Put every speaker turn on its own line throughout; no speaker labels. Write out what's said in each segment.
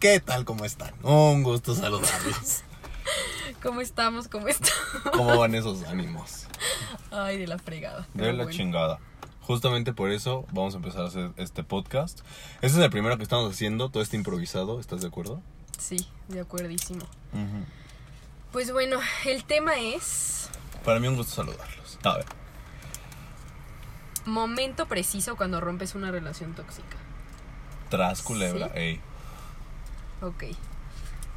¿Qué tal? ¿Cómo están? Un gusto saludarlos.
¿Cómo estamos? ¿Cómo estamos?
¿Cómo van esos ánimos?
Ay, de la fregada.
De la
bueno.
chingada. Justamente por eso vamos a empezar a hacer este podcast. Este es el primero que estamos haciendo, todo este improvisado, ¿estás de acuerdo?
Sí, de acuerdísimo. Pues bueno, el tema es
Para mí un gusto saludarlos. A ver.
momento preciso cuando rompes una relación tóxica.
Tras culebra,
Sí.
ey.
Ok.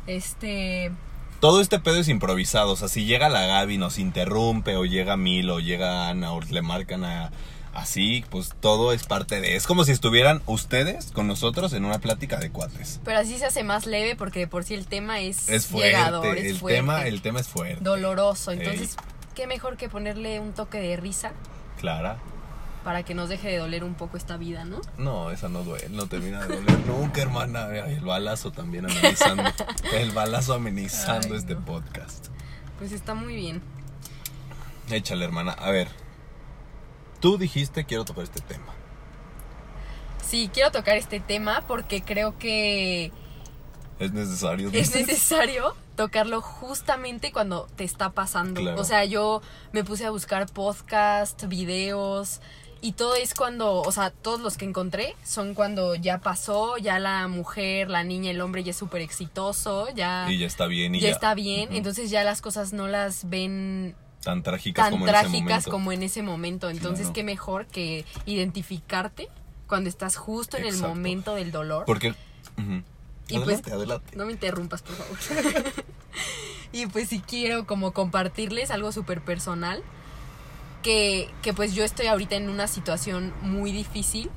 Este...
Todo este pedo es improvisado. O sea, si llega la Gaby, nos interrumpe, o llega Mil, o llega Ana, o le marcan a. Así, pues todo es parte de. Es como si estuvieran ustedes con nosotros en una plática de cuates.
Pero así se hace más leve porque de por sí el tema es,
Es fuerte.
llegador, es
el,
fuerte,
tema, el tema es fuerte.
doloroso. Entonces, ¿qué mejor que ponerle un toque de risa
Clara.
Para que nos deje de doler un poco esta vida, ¿no?
No, esa no duele, no termina de doler nunca, hermana. El balazo también amenizando. el balazo amenizando
Ay,
este
no.
podcast.
Pues está muy bien.
Échale, hermana. A ver. Tú dijiste quiero tocar este tema.
Sí, quiero tocar este tema porque creo que
Es necesario.
es necesario tocarlo justamente cuando te está pasando.
Claro.
O sea, yo me puse a buscar podcast, videos y todo es cuando, o sea, todos los que encontré son cuando ya pasó, ya la mujer, la niña, el hombre ya es súper exitoso, ya,
Y ya está bien. Y
ya
ya,
está bien, entonces ya las cosas no las ven
tan trágicas
tan
como en ese
trágicas
momento.
como en ese momento. Entonces,
Claro.
qué mejor que identificarte cuando estás justo en
Exacto.
el momento del dolor.
Porque.
Y
adelante,
pues-
adelante.
No me interrumpas, por favor. y pues si quiero como compartirles algo súper personal, que, que pues yo estoy ahorita en una situación muy difícil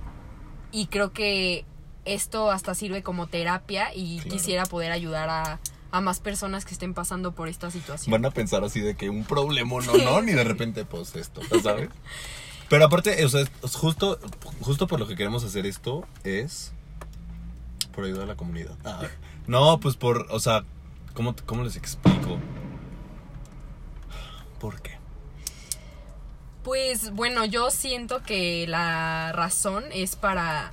y creo que esto hasta sirve como terapia y
Claro.
quisiera poder ayudar a, a más personas que estén pasando por esta situación.
Van a pensar así de que un problema no, no, ni de repente, pues esto, ¿sabes? Pero aparte, o sea, justo, justo por lo que queremos hacer esto es por ayudar a la comunidad. Ah, no, pues por, o sea, ¿cómo, cómo les explico? ¿Por qué?
Pues bueno, yo siento que la razón es para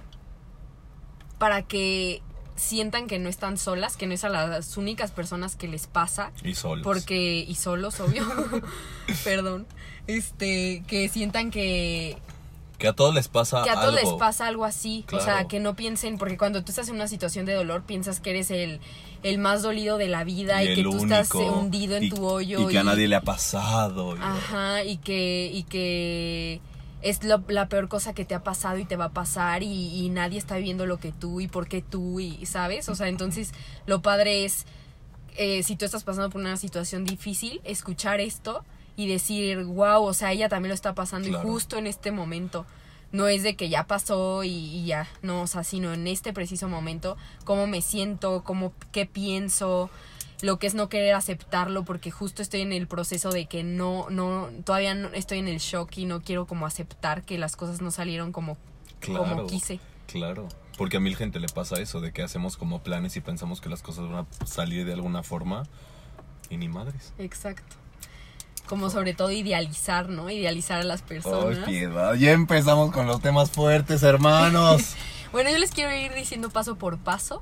para que sientan que no están solas, que no es a las únicas personas que les pasa,
Y solos.
porque y solos, obvio. Perdón. Este, que sientan que
Que a todos les pasa
que a todos
algo.
les pasa algo así, o sea, que no piensen porque cuando tú estás en una situación de dolor piensas que eres el el más dolido de la vida y, que tú estás
único,
eh, hundido en
y-
tu hoyo
Y que a nadie le ha pasado. y-
Ajá, y que, y que es lo- la peor cosa que te ha pasado y te va a pasar y, y nadie está viviendo lo que tú y por qué tú y, ¿sabes? O sea, entonces lo padre es, eh, si tú estás pasando por una situación difícil, escuchar esto y decir, wow, o sea, ella también lo está pasando
Claro.
y justo en este momento. No es de que ya pasó y, y ya, no, o sea, sino en este preciso momento, cómo me siento, cómo, qué pienso, lo que es no querer aceptarlo porque justo estoy en el proceso de que no no todavía no estoy en el shock y no quiero como aceptar que las cosas no salieron como
Claro.
como quise.
Claro, porque a mil gente le pasa eso, de que hacemos como planes y pensamos que las cosas van a salir de alguna forma y ni madres.
Exacto. Como sobre todo idealizar, ¿no? Idealizar a las
Ay,
personas.
piedad, ya empezamos con los temas fuertes, hermanos.
bueno, yo les quiero ir diciendo paso por paso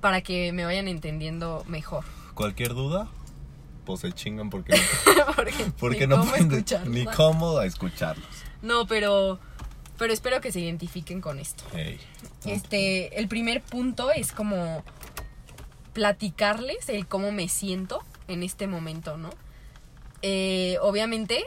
para que me vayan entendiendo mejor.
Cualquier duda, pues se chingan porque no,
porque
porque no
cómo
pueden
escucharlos,
ni cómo a escucharlos.
No, pero pero espero que se identifiquen con esto. Este, el primer punto es como platicarles el cómo me siento en este momento, ¿no? Eh, obviamente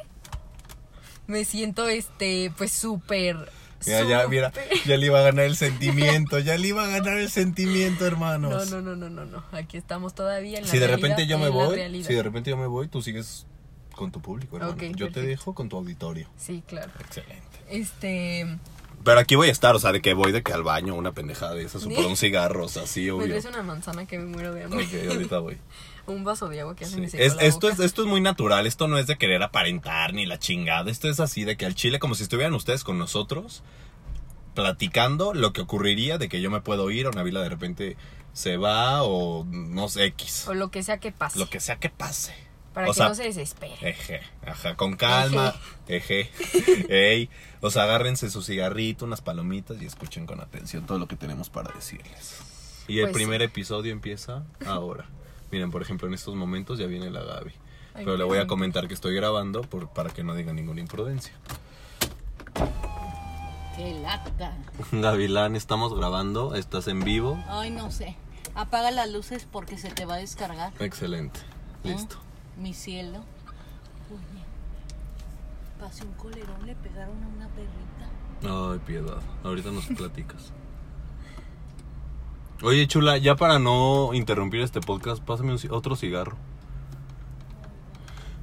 me siento, este, pues súper...
Ya, ya, mira, ya le iba a ganar el sentimiento, ya le iba a ganar el sentimiento,
No,
hermanos.
no, no, no, no, no. Aquí estamos todavía en la
si de
realidad,
repente yo me voy, si de repente yo me voy, tú sigues con tu público, hermano. Yo te dejo con tu auditorio.
Sí, claro.
Excelente.
Este,
Pero aquí voy a estar, o sea, de que voy de que al baño, una pendejada de esas, o por un cigarro, o sea, sí, obvio.
traes una manzana que me muero de hambre.
Ok, ahorita voy.
Un vaso de agua que hace
Sí. Es- esto,
boca.
es, esto es muy natural, esto no es de querer aparentar ni la chingada, esto es así de que al chile, como si estuvieran ustedes con nosotros, platicando lo que ocurriría de que yo me puedo ir o Navila de repente se va o no sé, X.
O lo que sea que pase.
Lo que sea que pase.
Para
o
que
sea,
no se desespere.
Eje, ajá, con calma, eje, ey, o sea, agárrense su cigarrito, unas palomitas y escuchen con atención todo lo que tenemos para decirles. Y el
Pues
primer episodio empieza ahora. Miren, por ejemplo, en estos momentos ya viene la Gaby.
Ay,
Pero le voy a comentar que estoy grabando por, para que no diga ninguna imprudencia.
Qué lata.
Gavilán, estamos grabando, estás en vivo.
Ay, no sé. Apaga las luces porque se te va a descargar.
Excelente. Listo.
Mi cielo. Oye, pasé un colerón, le pegaron a una perrita.
Ay, piedad. Ahorita nos platicas. Oye, chula, ya para no interrumpir este podcast, pásame otro cigarro.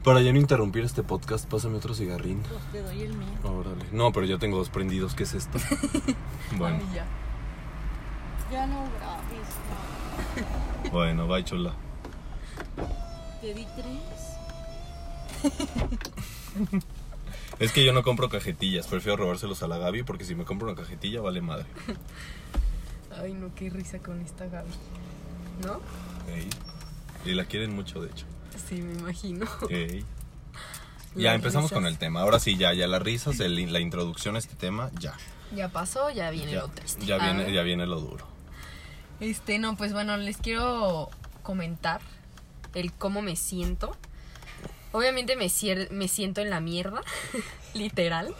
Para ya no interrumpir este podcast, pásame otro cigarrín.
Pues te doy el mío.
Órale. No, pero ya tengo dos prendidos. ¿Qué es esto? bueno,
ya.
Ya no grabes.
bueno, bye, chula.
Te di tres.
Es que yo no compro cajetillas. Prefiero robárselos a la Gaby porque si me compro una cajetilla, vale madre.
Ay, no, qué risa con esta Gaby. ¿No?
Ey. Y la quieren mucho, de hecho.
Sí, me imagino.
Ey. Ya empezamos
risas.
con el tema. Ahora sí, ya, ya las risas, el- la introducción a este tema, ya.
Ya pasó, ya viene
Ya,
lo triste.
ya viene, ya viene lo duro.
Este, no, pues bueno, les quiero comentar el cómo me siento. Obviamente me, me siento en la mierda, literal.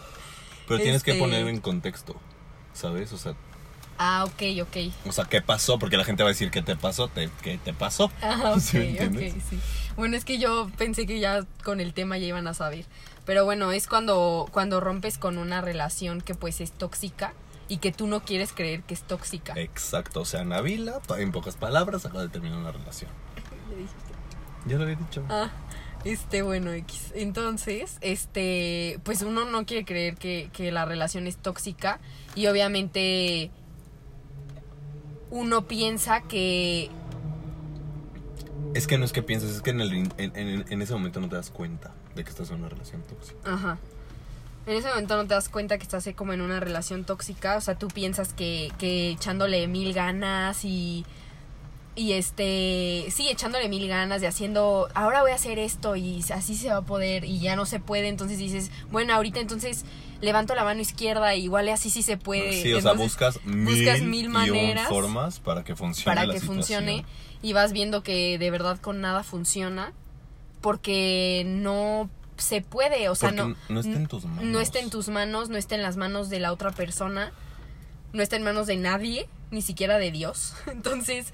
Pero tienes que
Este-
poner en contexto, ¿sabes? O sea,
Ah, ok, ok.
o sea, ¿qué pasó? Porque la gente va a decir, ¿qué te pasó? ¿Te- ¿Qué te pasó?
Ah, ok,
¿Sí me entiendes?
ok, sí. Bueno, es que yo pensé que ya con el tema ya iban a saber. Pero bueno, es cuando, cuando rompes con una relación que pues es tóxica y que tú no quieres creer que es tóxica.
Exacto, o sea, Navila, en pocas palabras, acaba de terminar una relación. Ya lo había dicho.
Ah, este, bueno, X. Entonces, este, pues uno no quiere creer que, que la relación es tóxica y obviamente uno piensa que,
Es que no es que pienses, es que en, el, en, en- en ese momento no te das cuenta de que estás en una relación tóxica.
ajá, en ese momento no te das cuenta que estás como en una relación tóxica, o sea, tú piensas que, que echándole mil ganas y... Y este, sí, echándole mil ganas de haciendo, ahora voy a hacer esto y así se va a poder y ya no se puede, entonces dices, bueno, ahorita entonces levanto la mano izquierda y igual así sí se puede.
sí, o sea,
Entonces,
buscas mil,
buscas mil
y
maneras
formas para que funcione
para
la
que
situación.
funcione y vas viendo que de verdad con nada funciona porque no se puede, o sea,
Porque
no,
no está en tus manos.
no está en tus manos, no está en las manos de la otra persona, no está en manos de nadie, ni siquiera de Dios. Entonces,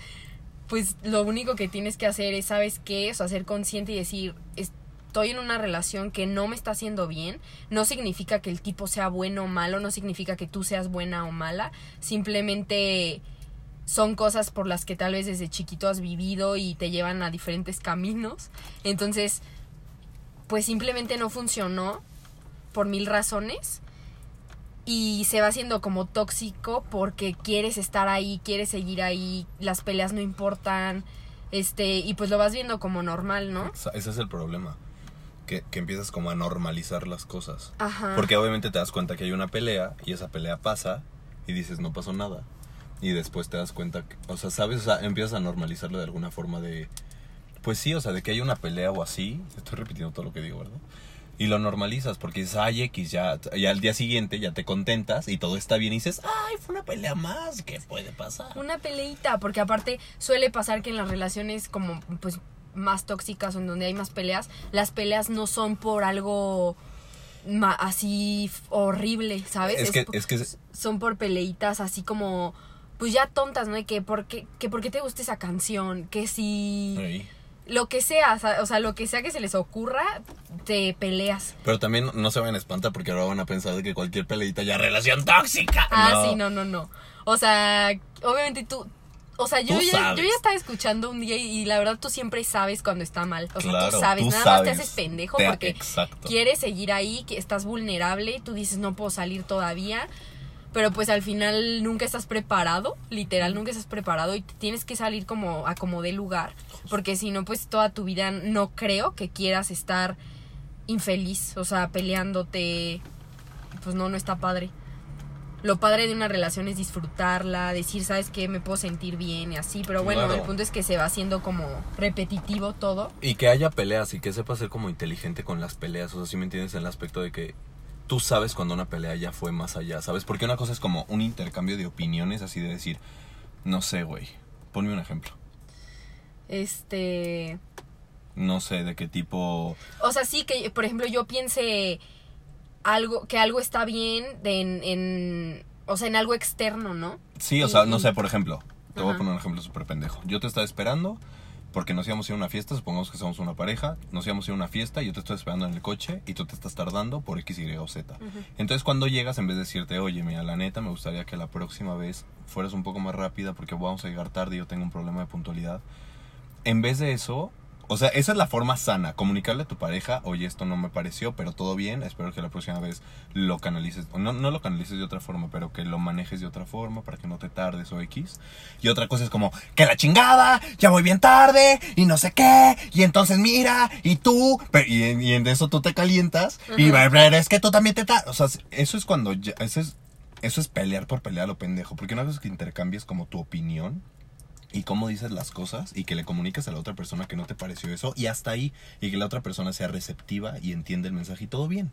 pues lo único que tienes que hacer es, ¿sabes qué? O sea, ser consciente y decir, estoy en una relación que no me está haciendo bien. No significa que el tipo sea bueno o malo, no significa que tú seas buena o mala. Simplemente son cosas por las que tal vez desde chiquito has vivido y te llevan a diferentes caminos. Entonces, pues simplemente no funcionó por mil razones y se va haciendo como tóxico porque quieres estar ahí, quieres seguir ahí, las peleas no importan, este, y pues lo vas viendo como normal, ¿no?
Ese es el problema. Que, que empiezas como a normalizar las cosas.
Ajá.
Porque obviamente te das cuenta que hay una pelea y esa pelea pasa y dices no pasó nada. Y después te das cuenta, que, o sea, sabes, o sea, empiezas a normalizarlo de alguna forma de, pues sí, o sea, de que hay una pelea o así. Estoy repitiendo todo lo que digo, ¿verdad? Y lo normalizas porque dices, ay, X, ya, y al día siguiente ya te contentas y todo está bien y dices, ay, fue una pelea más, ¿qué puede pasar?
Una peleita, porque aparte suele pasar que en las relaciones como pues más tóxicas o en donde hay más peleas, las peleas no son por algo ma- así horrible, ¿sabes?
Es que, es que,
son por peleitas así como pues ya tontas, ¿no? Y que por qué, que por qué te gusta esa canción, que si
Ey.
Lo que sea, o sea, lo que sea que se les ocurra, te peleas.
Pero también no se van a espantar porque ahora van a pensar de que cualquier peleita ya relación tóxica.
Ah, sí, no, no, no. O sea, obviamente tú o sea, yo ya, yo ya estaba escuchando un día y, y la verdad tú siempre sabes cuando está mal. O sea,
Claro,
tú sabes,
tú
nada más te haces pendejo
Te-
porque
exacto.
quieres seguir ahí, que estás vulnerable, tú dices no puedo salir todavía, pero pues al final nunca estás preparado, literal, nunca estás preparado y te tienes que salir como a como de lugar, porque si no pues toda tu vida no creo que quieras estar infeliz, o sea, peleándote, pues no, no está padre. Lo padre de una relación es disfrutarla, decir, ¿sabes qué? Me puedo sentir bien y así, pero bueno,
Claro.
el punto es que se va haciendo como repetitivo todo.
Y que haya peleas y que sepa ser como inteligente con las peleas. O sea, si me entiendes en el aspecto de que tú sabes cuando una pelea ya fue más allá, ¿sabes? Porque una cosa es como un intercambio de opiniones, así de decir, no sé, güey. Ponme un ejemplo.
Este.
No sé de qué tipo.
O sea, sí que, por ejemplo, yo piense algo, que algo está bien de en, en- o sea, en algo externo, ¿no?
Sí, o sea, no sé, por ejemplo. Te voy a poner un ejemplo súper pendejo. Yo te estaba esperando porque nos íbamos a ir a una fiesta, supongamos que somos una pareja, nos íbamos a ir a una fiesta y yo te estoy esperando en el coche y tú te estás tardando por X, Y o Z. Entonces cuando llegas, en vez de decirte, oye, mira, la neta, me gustaría que la próxima vez fueras un poco más rápida porque vamos a llegar tarde y yo tengo un problema de puntualidad. En vez de eso, o sea, esa es la forma sana, comunicarle a tu pareja, oye, esto no me pareció, pero todo bien, espero que la próxima vez lo canalices, no, no lo canalices de otra forma, pero que lo manejes de otra forma para que no te tardes o X. Y otra cosa es como, que la chingada, ya voy bien tarde, y no sé qué, y entonces mira, y tú, pero- y, en- y en eso tú te calientas, y pero es que tú también te tardas. O sea, eso es cuando, ya- eso es, eso es pelear por pelear a lo pendejo, porque una cosa es que intercambies como tu opinión y cómo dices las cosas y que le comuniques a la otra persona que no te pareció eso y hasta ahí y que la otra persona sea receptiva y entiende el mensaje y todo bien.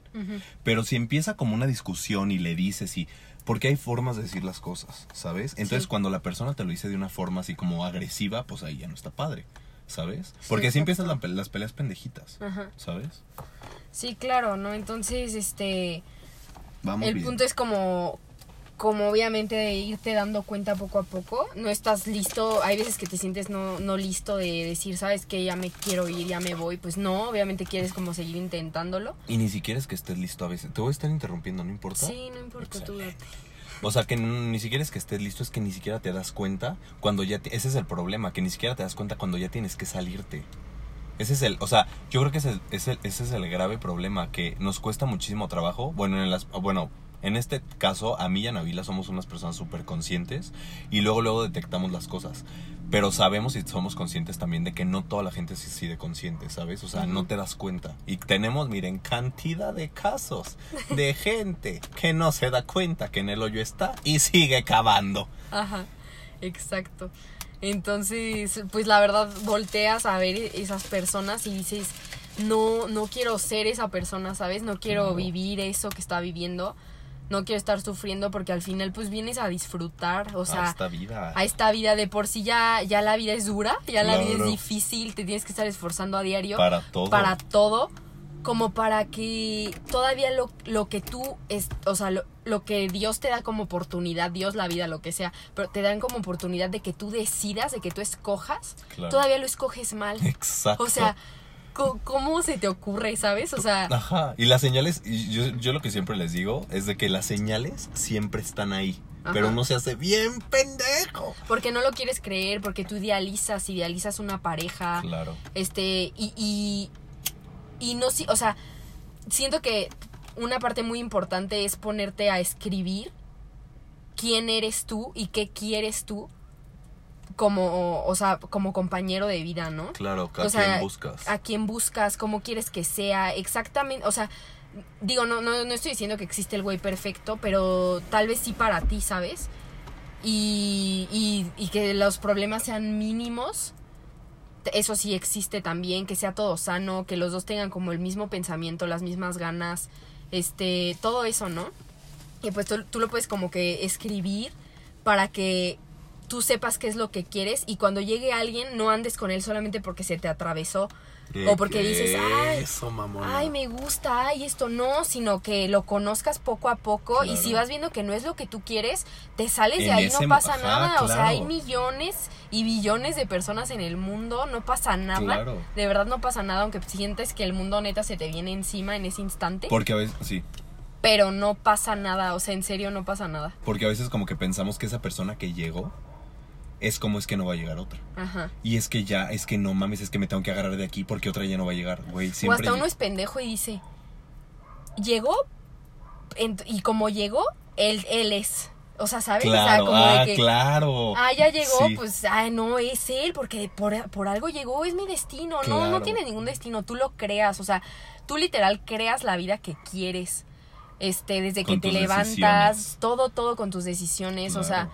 Pero si empieza como una discusión y le dices y porque hay formas de decir las cosas, ¿sabes? Entonces
Sí.
cuando la persona te lo dice de una forma así como agresiva, pues ahí ya no está padre, ¿sabes? Porque
Sí,
así empiezan la las peleas pendejitas. ¿sabes?
Sí, claro, ¿no? Entonces, este,
Vamos
el
bien.
punto es como, como obviamente de irte dando cuenta poco a poco. No estás listo, hay veces que te sientes no, no listo de decir, sabes que ya me quiero ir, ya me voy. Pues no, obviamente quieres como seguir intentándolo.
Y ni siquiera es que estés listo a veces. Te voy a estar interrumpiendo, ¿no importa?
Sí, no importa, tú date.
O sea, que ni siquiera es que estés listo, es que ni siquiera te das cuenta cuando ya... te- ese es el problema, que ni siquiera te das cuenta cuando ya tienes que salirte. Ese es el... O sea, yo creo que ese, es el- ese es el grave problema, que nos cuesta muchísimo trabajo. Bueno, en las... Bueno, en este caso, a mí y a Navila somos unas personas súper conscientes y luego, luego detectamos las cosas. Pero sabemos y somos conscientes también de que no toda la gente es así de consciente, ¿sabes? O sea, no te das cuenta. Y tenemos, miren, cantidad de casos de gente que no se da cuenta que en el hoyo está y sigue cavando.
Ajá, exacto. Entonces, pues la verdad, volteas a ver esas personas y dices, no, no quiero ser esa persona, ¿sabes? No quiero vivir eso que está viviendo. No quiero estar sufriendo porque al final pues vienes a disfrutar, o sea,
a esta vida.
a esta vida de por sí ya, ya la vida es dura, ya la vida es difícil, te tienes que estar esforzando a diario
para todo.
para todo, como para que todavía lo, lo que tú, es, o sea, lo, lo que Dios te da como oportunidad, Dios, la vida, lo que sea, pero te dan como oportunidad de que tú decidas, de que tú escojas,
Claro.
todavía lo escoges mal.
Exacto.
O sea, ¿cómo se te ocurre, sabes? O sea,
Ajá. Y las señales, yo, yo lo que siempre les digo es de que las señales siempre están ahí.
Ajá.
Pero uno se hace bien pendejo.
porque no lo quieres creer, porque tú idealizas, idealizas una pareja,
Claro.
este, y, y, y no, o sea, siento que una parte muy importante es ponerte a escribir quién eres tú y qué quieres tú como, o sea, como compañero de vida, ¿no?
Claro, ¿a
O sea,
quién buscas?
A quién buscas, cómo quieres que sea, exactamente, o sea, digo, no, no, no estoy diciendo que existe el güey perfecto, pero tal vez sí para ti, ¿sabes? Y, y, y que los problemas sean mínimos, eso sí existe también, que sea todo sano, que los dos tengan como el mismo pensamiento, las mismas ganas, este, todo eso, ¿no? Y pues tú, tú lo puedes como que escribir para que tú sepas qué es lo que quieres y cuando llegue alguien no andes con él solamente porque se te atravesó o porque
¿Qué
dices, ay,
Eso,
ay, me gusta, ay, esto no, sino que lo conozcas poco a poco y si vas viendo que no es lo que tú quieres, te sales de ahí,
ese
no pasa
ajá,
nada, o sea, hay millones y billones de personas en el mundo, no pasa nada,
Claro.
de verdad no pasa nada, aunque sientes que el mundo neta se te viene encima en ese instante,
Porque a veces, sí.
pero no pasa nada, o sea, en serio no pasa nada.
Porque a veces como que pensamos que esa persona que llegó es como es que no va a llegar otra.
Ajá.
Y es que ya, es que no mames, es que me tengo que agarrar de aquí porque otra ya no va a llegar, güey.
O hasta uno es pendejo y dice, llegó, y como llegó, él, él es. O sea, ¿sabes? o sea,
Claro,
como
ah,
de que,
claro.
ah, ya llegó,
Sí.
pues, ah, no, es él, porque por, por algo llegó, es mi destino. No, no
Claro.
tiene ningún destino, tú lo creas, o sea, tú literal creas la vida que quieres. Este, desde que te levantas,
decisiones.
todo, todo con tus decisiones, o sea,
Claro.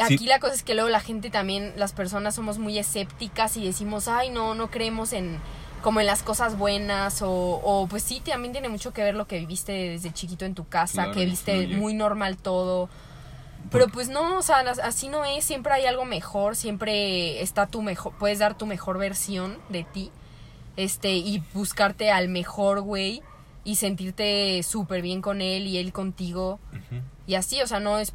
Aquí
Sí.
la cosa es que luego la gente también, las personas somos muy escépticas y decimos, ay, no, no creemos en como en las cosas buenas o, o pues sí, también tiene mucho que ver lo que viviste desde chiquito en tu casa,
Claro,
que viste
influye.
muy normal todo. Pero pues no, o sea, así no es, siempre hay algo mejor, siempre está tu mejor, puedes dar tu mejor versión de ti, este, y buscarte al mejor güey y sentirte súper bien con él y él contigo y así, o sea, no es,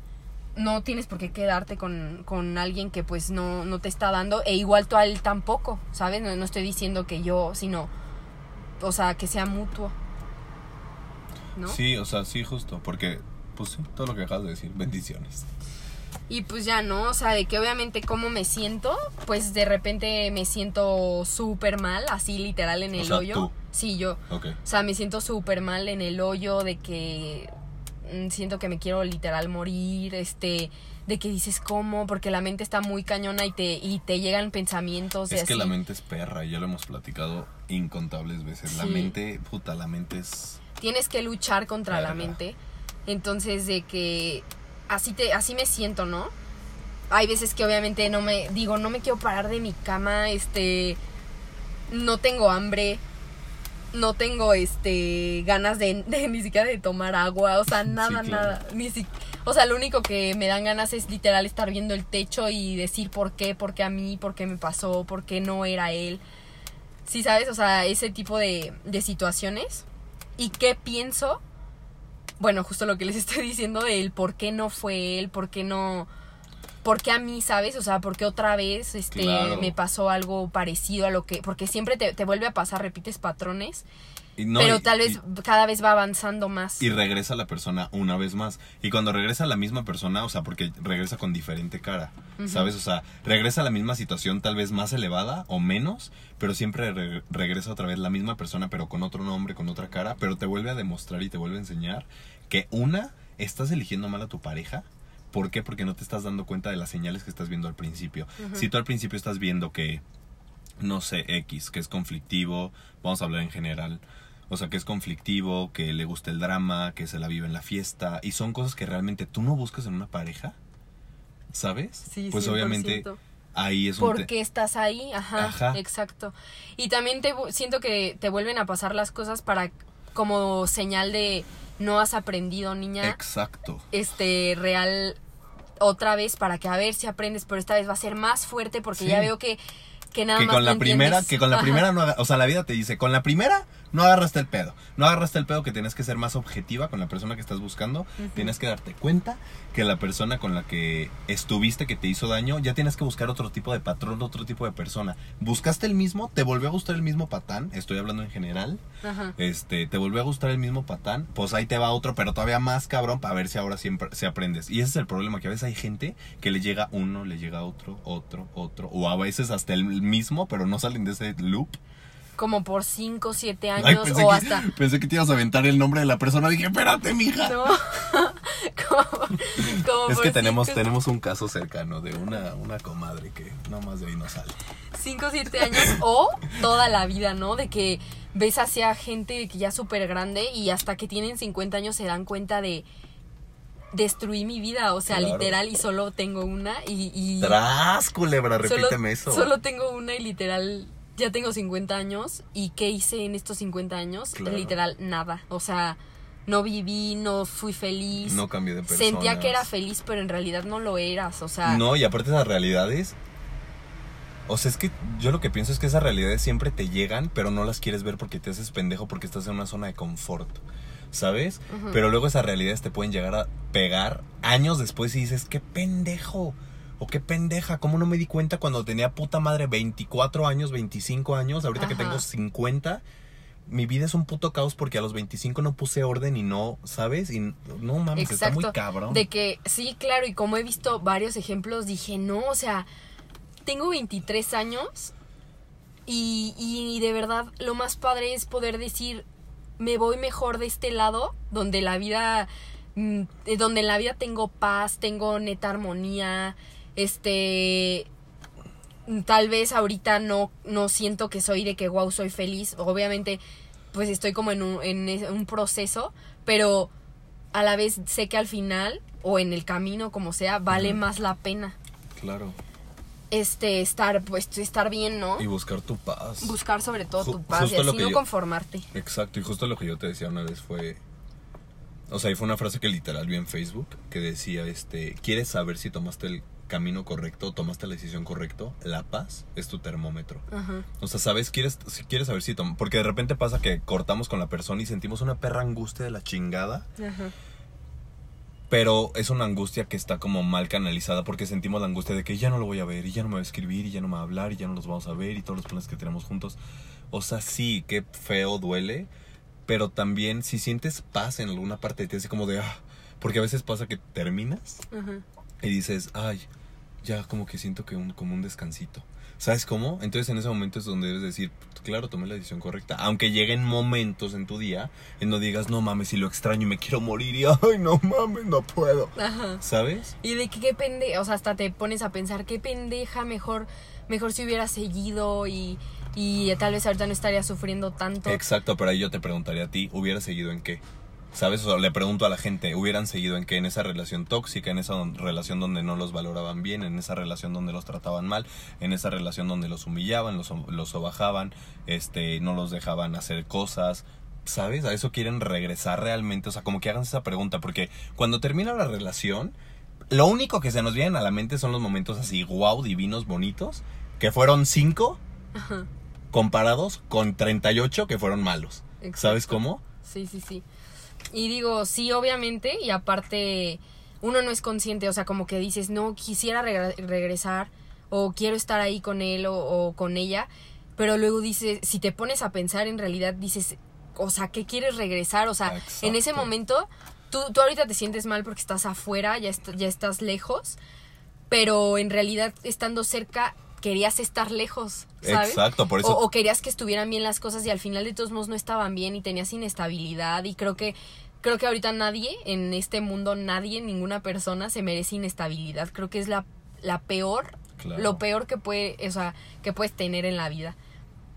no tienes por qué quedarte con, con alguien que pues no, no te está dando e igual tú a él tampoco, ¿sabes? No, no estoy diciendo que yo, sino, o sea, que sea mutuo, ¿no?
Sí, o sea, sí, justo. Porque, pues sí, todo lo que acabas de decir. Bendiciones.
Y pues ya no, o sea, de que obviamente cómo me siento, pues de repente me siento súper mal, así literal en
O
el
sea,
hoyo.
tú.
Sí, yo. O sea, me siento súper mal en el hoyo, de que siento que me quiero literal morir, este, de que dices cómo, porque la mente está muy cañona y te, y te llegan pensamientos de
Es que
así.
la mente es perra y ya lo hemos platicado incontables veces. La mente, puta, la mente es...
tienes que luchar contra la mente. Entonces, de que así te así me siento, ¿no? Hay veces que obviamente no me digo, no me quiero parar de mi cama, este no tengo hambre, no tengo este ganas de, de ni siquiera de tomar agua, o sea, nada,
claro.
nada, ni si, o sea, lo único que me dan ganas es literal estar viendo el techo y decir por qué, por qué a mí, por qué me pasó, por qué no era él. Sí, ¿sabes? O sea, ese tipo de, de situaciones. ¿Y qué pienso? Bueno, justo lo que les estoy diciendo del por qué no fue él, por qué no... ¿Por qué a mí, sabes? O sea, ¿por qué otra vez este,
Claro.
me pasó algo parecido a lo que... Porque siempre te, te vuelve a pasar, repites patrones,
y no,
pero
y-
tal vez
y-
cada vez va avanzando más.
Y regresa la persona una vez más. Y cuando regresa la misma persona, o sea, porque regresa con diferente cara, ¿sabes? O sea, regresa a la misma situación, tal vez más elevada o menos, pero siempre re- regresa otra vez la misma persona, pero con otro nombre, con otra cara, pero te vuelve a demostrar y te vuelve a enseñar que una, estás eligiendo mal a tu pareja. ¿Por qué? Porque no te estás dando cuenta de las señales que estás viendo al principio. Si tú al principio estás viendo que, no sé, X, que es conflictivo, vamos a hablar en general, o sea, que es conflictivo, que le gusta el drama, que se la vive en la fiesta, y son cosas que realmente tú no buscas en una pareja, ¿sabes?
Sí,
pues
100%.
obviamente ahí es un...
¿Por
te-
qué estás ahí? Ajá,
Ajá.
exacto. Y también te siento que te vuelven a pasar las cosas para como señal de no has aprendido, niña.
Exacto.
este real otra vez para que a ver si aprendes, pero esta vez va a ser más fuerte porque
Sí.
ya veo que que nada
Que
más
con
no
la primera, que con la
Ajá.
primera no o sea, la vida te dice, con la primera no agarraste el pedo. No agarraste el pedo que tienes que ser más objetiva con la persona que estás buscando. Tienes que darte cuenta que la persona con la que estuviste que te hizo daño, ya tienes que buscar otro tipo de patrón, otro tipo de persona. Buscaste el mismo, te volvió a gustar el mismo patán, estoy hablando en general.
Ajá.
Este, te volvió a gustar el mismo patán, pues ahí te va otro, pero todavía más cabrón para ver si ahora siempre se aprendes. Y ese es el problema, que a veces hay gente que le llega uno, le llega otro, otro, otro, o a veces hasta el mismo, pero no salen de ese loop.
Como por 5, 7 años
Ay, pensé,
o
que,
hasta
pensé que te ibas a aventar el nombre de la persona, dije, espérate, mija.
no. como, como
Es que tenemos,
cinco-
tenemos un caso cercano de una, una comadre que no más de ahí no sale.
5 o 7 años o toda la vida, ¿no? De que ves hacia gente que ya súper grande y hasta que tienen 50 años se dan cuenta de destruí mi vida, o sea,
Claro.
literal y solo tengo una y, y
Tras, culebra,
solo,
repíteme eso.
solo tengo una y literal ya tengo 50 años y ¿qué hice en estos 50 años?
Claro.
Literal nada, o sea, no viví, no fui feliz.
No cambié de persona.
Sentía que era feliz, pero en realidad no lo eras, o sea,
No, y aparte esas realidades. O sea, es que yo lo que pienso es que esas realidades siempre te llegan, pero no las quieres ver porque te haces pendejo porque estás en una zona de confort. ¿Sabes? Pero luego esas realidades te pueden llegar a pegar años después y dices, qué pendejo. O qué pendeja, ¿cómo no me di cuenta cuando tenía puta madre 24 años, 25 años? Ahorita que tengo 50, mi vida es un puto caos porque a los 25 no puse orden y no, ¿sabes? Y no mames, está muy cabrón.
De que, sí, claro, y como he visto varios ejemplos, dije, no, o sea, tengo 23 años y, y de verdad lo más padre es poder decir, me voy mejor de este lado, donde la vida, mm, eh, donde en la vida tengo paz, tengo neta armonía, este... mm, Tal vez ahorita no, no siento que soy de que wow soy feliz. Obviamente, pues estoy como en un, en un proceso, pero a la vez sé que al final o en el camino como sea vale más la pena
Claro.
Este estar pues estar bien no
Y buscar tu paz.
buscar sobre todo
Ju-
tu paz y así no
yo-
conformarte
Exacto, y justo lo que yo te decía una vez fue, O sea, y fue una frase que literal vi en Facebook que decía, este, ¿quieres saber si tomaste el camino correcto, tomaste la decisión correcta? La paz es tu termómetro.
Ajá.
O sea, ¿sabes? Quieres, si quieres saber si tom Porque de repente pasa que cortamos con la persona y sentimos una perra angustia de la chingada.
Ajá.
Pero es una angustia que está como mal canalizada porque sentimos la angustia de que ya no lo voy a ver y ya no me va a escribir y ya no me va a hablar y ya no los vamos a ver y todos los planes que tenemos juntos. O sea, sí, qué feo duele, pero también si sientes paz en alguna parte de ti, así como de, ah, porque a veces pasa que terminas y dices, ay, ya como que siento que un, como un descansito. ¿Sabes cómo? Entonces en ese momento es donde debes decir, claro, tomé la decisión correcta. Aunque lleguen momentos en tu día en donde digas, no mames, si lo extraño y me quiero morir y, ay, no mames, no puedo.
Ajá.
¿Sabes?
Y de que qué pendeja, o sea, hasta te pones a pensar, qué pendeja, mejor, mejor si hubiera seguido y, y tal vez ahorita no estaría sufriendo tanto.
Exacto, pero ahí yo te preguntaría a ti, ¿hubieras seguido en qué? ¿Sabes? O sea, le pregunto a la gente, ¿hubieran seguido en qué? En esa relación tóxica, en esa don- relación donde no los valoraban bien, en esa relación donde los trataban mal, en esa relación donde los humillaban, los, los sobajaban, este, no los dejaban hacer cosas. ¿Sabes? A eso quieren regresar realmente. O sea, como que hagan esa pregunta, porque cuando termina la relación, lo único que se nos vienen a la mente son los momentos así, wow, divinos, bonitos, que fueron cinco
Ajá.
comparados con 38 que fueron malos.
Exacto.
¿Sabes cómo?
Sí, sí, sí. Y digo, sí, obviamente, y aparte, uno no es consciente, o sea, como que dices, no, quisiera regre- regresar, o quiero estar ahí con él o, o con ella, pero luego dices, si te pones a pensar, en realidad dices, o sea, ¿qué quieres regresar? O sea, en ese momento, tú, tú ahorita te sientes mal porque estás afuera, ya, est- ya estás lejos, pero en realidad, estando cerca, querías estar lejos, ¿sabes?
Exacto, por eso.
O, o querías que estuvieran bien las cosas y al final de todos modos no estaban bien y tenías inestabilidad y creo que creo que ahorita nadie en este mundo nadie ninguna persona se merece inestabilidad creo que es la, la peor
Claro.
lo peor que puede o sea que puedes tener en la vida